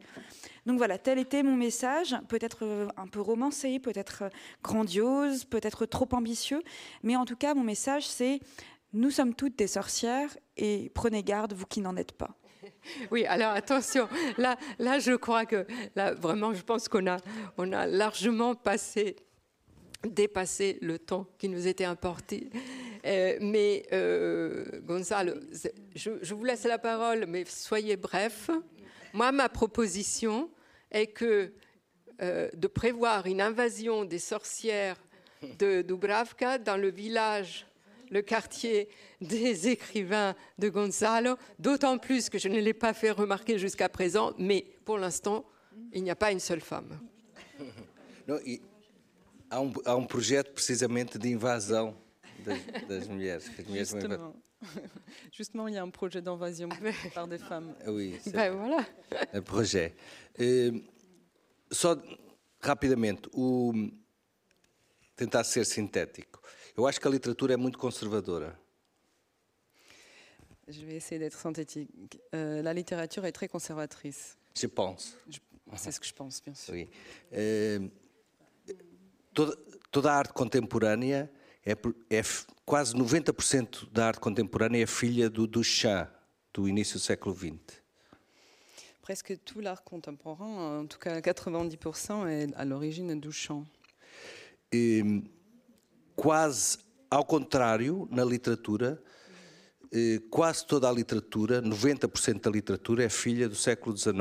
Donc voilà, tel était mon message, peut-être un peu romancé, peut-être grandiose, peut-être trop ambitieux, mais en tout cas, mon message, c'est nous sommes toutes des sorcières et prenez garde, vous qui n'en êtes pas. Oui, alors attention, là, là je crois que, là, vraiment, je pense qu'on a, on a largement passé, dépassé le temps qui nous était importé. Euh, mais euh, Gonzalo, je, je, vous laisse la parole, mais soyez bref. Moi, ma proposition est que euh, de prévoir une invasion des sorcières de Dubravka dans le village le quartier des écrivains de Gonzalo, d'autant plus que je ne l'ai pas fait remarquer jusqu'à présent, mais pour l'instant, il n'y a pas une seule femme. *laughs* Não, e há, um, há um projeto precisamente de invasão das, das mulheres. Que as mulheres Justement. *laughs* Justement, il y a un projet d'invasion par des femmes. Oui, Ben voilà. é projet. Eh, só rapidamente, o, tentar ser sintético. Eu acho que a literatura é muito conservadora. Je vais essayer d'être synthétique. Euh, la littérature est très conservatrice. Je pense. C'est ce que je pense, bien sûr. Oui. Eh, toda, toda a arte contemporânea é, é quase 90% da arte contemporânea é filha do Duchamp, do início do século XX. Presque tout l'art contemporain, en tout cas 90%, est à l'origine du chant. Eh, quase ao contrário, na literatura, eh, quase toda a literatura, 90% da literatura é filha do século XIX.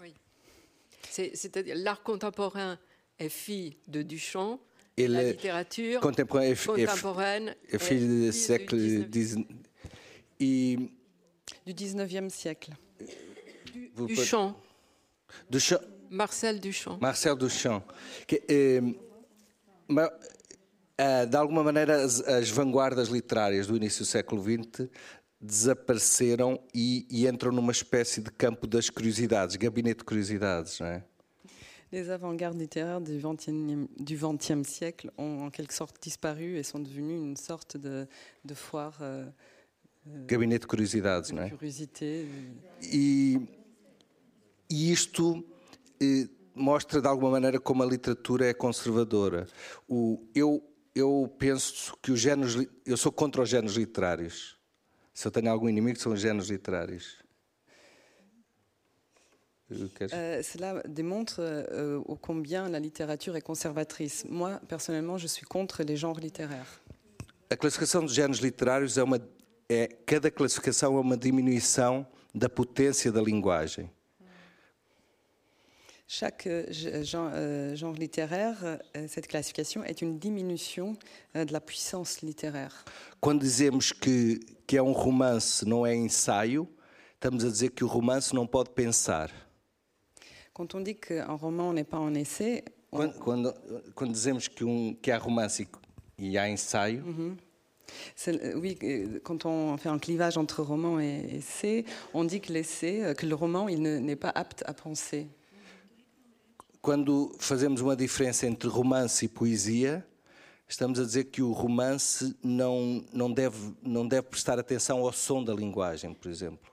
Oui. C'est-à-dire, l'art contemporain est fille de Duchamp, Ele la littérature contemporaine é filho do fille século du 19e. XIX. E Du 19e siècle. vous- Duchamp, Duchamp, Marcel Duchamp. Marcel Duchamp. Que, eh, ma- de alguma maneira, as, as vanguardas literárias do início do século XX desapareceram e, e entram numa espécie de campo das curiosidades, gabinete de curiosidades, não é? Les avant-gardes littéraires du XXe du 20e siècle ont en quelque sorte disparu et sont devenus une sorte de, de foire euh, Gabinete de curiosidades, de não é? curiosité. E, e isto eh, mostra de alguma maneira como a literatura é conservadora. O, eu, eu penso que os géneros, eu sou contra os géneros literários. Se eu tenho algum inimigo, são os géneros literários. Euh, queres- Euh, cela démontre euh, combien la littérature est conservatrice. Moi, personnellement, je suis contre les genres littéraires. A classificação dos géneros literários é uma. É, cada classificação é uma diminuição da potência da linguagem. Chaque euh, ge- genre, euh, genre littéraire, euh, cette classification est une diminution euh, de la puissance littéraire. Quando dizemos que, que é um romance, não é ensaio, estamos a dizer que o romance não pode pensar. Quand on dit qu'un roman n'est pas un essai, on- Quando, quando, quando dizemos que, um, que há romance e, e há ensaio, euh, oui, quand on fait un clivage entre roman et essai, on dit que l'essai, que le roman, il ne- n'est pas apte à penser. Quando fazemos uma diferença entre romance e poesia, estamos a dizer que o romance não, não, deve, não deve prestar atenção ao som da linguagem, por exemplo.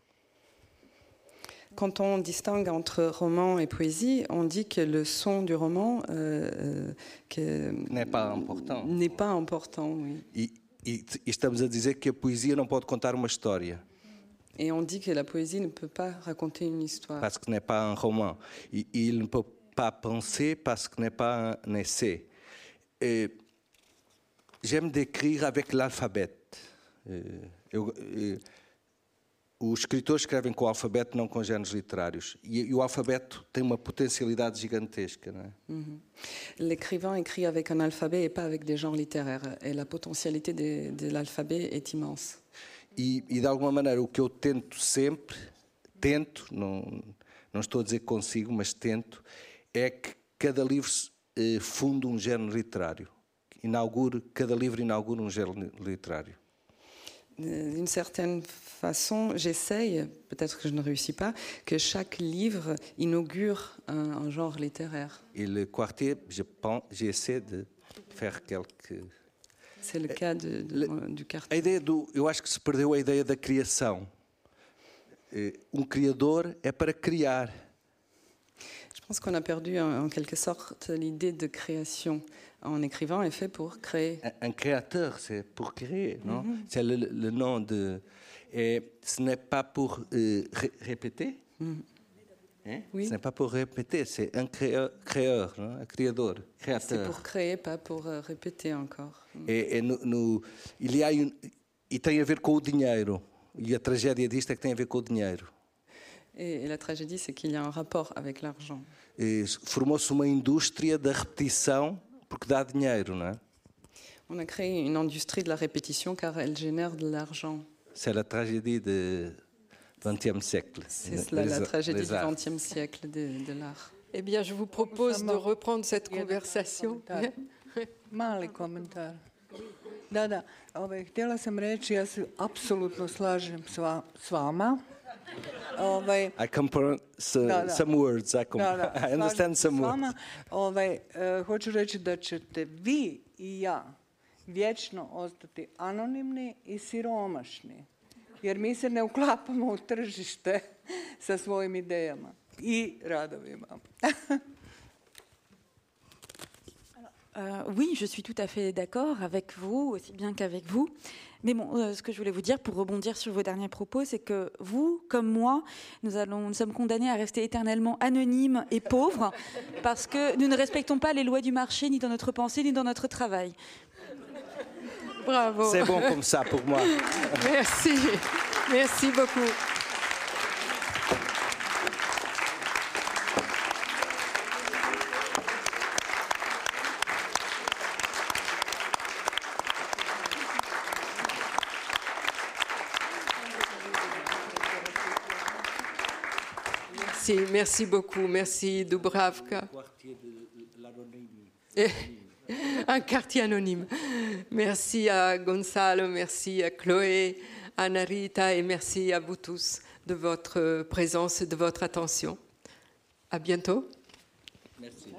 Quand on distingue entre roman et poésie, on dit que le son du roman euh, euh, N'est pas important. n'est pas important, oui. E, e, e estamos a dizer que a poesia não pode contar uma história, Et on dit que la poésie ne peut pas raconter une histoire. parce que n'est pas un roman. Il ne peut pas penser parce que n'est pas un essai. Et J'aime décrire avec l'alphabet. Eu- eh, os escritores escrevem com o alfabeto, não com géneros literários. E, e o alfabeto tem uma potencialidade gigantesca. Não é? L'écrivain écrit avec un alphabet et pas avec des genres littéraires. Et la potentialité de, de l'alphabet est immense. E, e de alguma maneira o que eu tento sempre, tento, não, não estou a dizer que consigo, mas tento, é que cada livro eh, funde um género literário. Inaugure, cada livro inaugura um género li- literário. d'une certaine façon, j'essaye, peut-être que je ne réussis pas, que chaque livre inaugure un, un genre littéraire. Et le quartier, je pense, j'essaie de faire quelques. C'est le cas de, de, du A quartier. ideia do. Eu acho que se perdeu a ideia da criação. Eh, Um criador é para criar. Je pense qu'on a perdu en, quelque sorte l'idée de création. En écrivant est fait pour créer. Un, un créateur, c'est pour créer, non? C'est le, le nom de. Et ce n'est pas pour euh, ré- répéter? Hein? Oui. Ce n'est pas pour répéter, c'est un créeur, créeur non? un criador, C'est créateur. pour créer, pas pour euh, répéter encore. É, é no, no, ele há um- e tem a ver com o dinheiro. E a tragédia disto é que tem a ver com o dinheiro. Et, et la tragédie, c'est qu'il y a un rapport avec l'argent. E Formou-se uma indústria da repetição porque dá dinheiro, não é? On a créé une industrie de la répétition car elle génère de l'argent. C'est a tragédie do XXe siècle. C'est cela la tragédie du. XXe siècle de, de l'art. Eh bien, je vous propose de reprendre cette conversation. Mali komentar. Da, da. Ovaj, htjela sam reći, ja se apsolutno slažem s vama. Ovaj, I compare some, Da, da. some words. I, da, da, *laughs* I understand some words. Ovaj, e, hoću reći da ćete vi i ja vječno ostati anonimni i siromašni. Jer mi se ne uklapamo u tržište *laughs* sa svojim idejama i radovima. *laughs* Euh, oui, je suis tout à fait d'accord avec vous, aussi bien qu'avec vous. Mais bon, euh, ce que je voulais vous dire pour rebondir sur vos derniers propos, c'est que vous, comme moi, nous, allons, nous sommes condamnés à rester éternellement anonymes et pauvres *laughs* parce que nous ne respectons pas les lois du marché, ni dans notre pensée, ni dans notre travail. Bravo. C'est bon comme ça pour moi. Merci. Merci beaucoup. Merci, beaucoup. Merci Dubravka. *laughs* Un quartier anonyme. Merci à Gonzalo, merci à Chloé, à Narita et merci à vous tous de votre présence et de votre attention. À bientôt. Merci.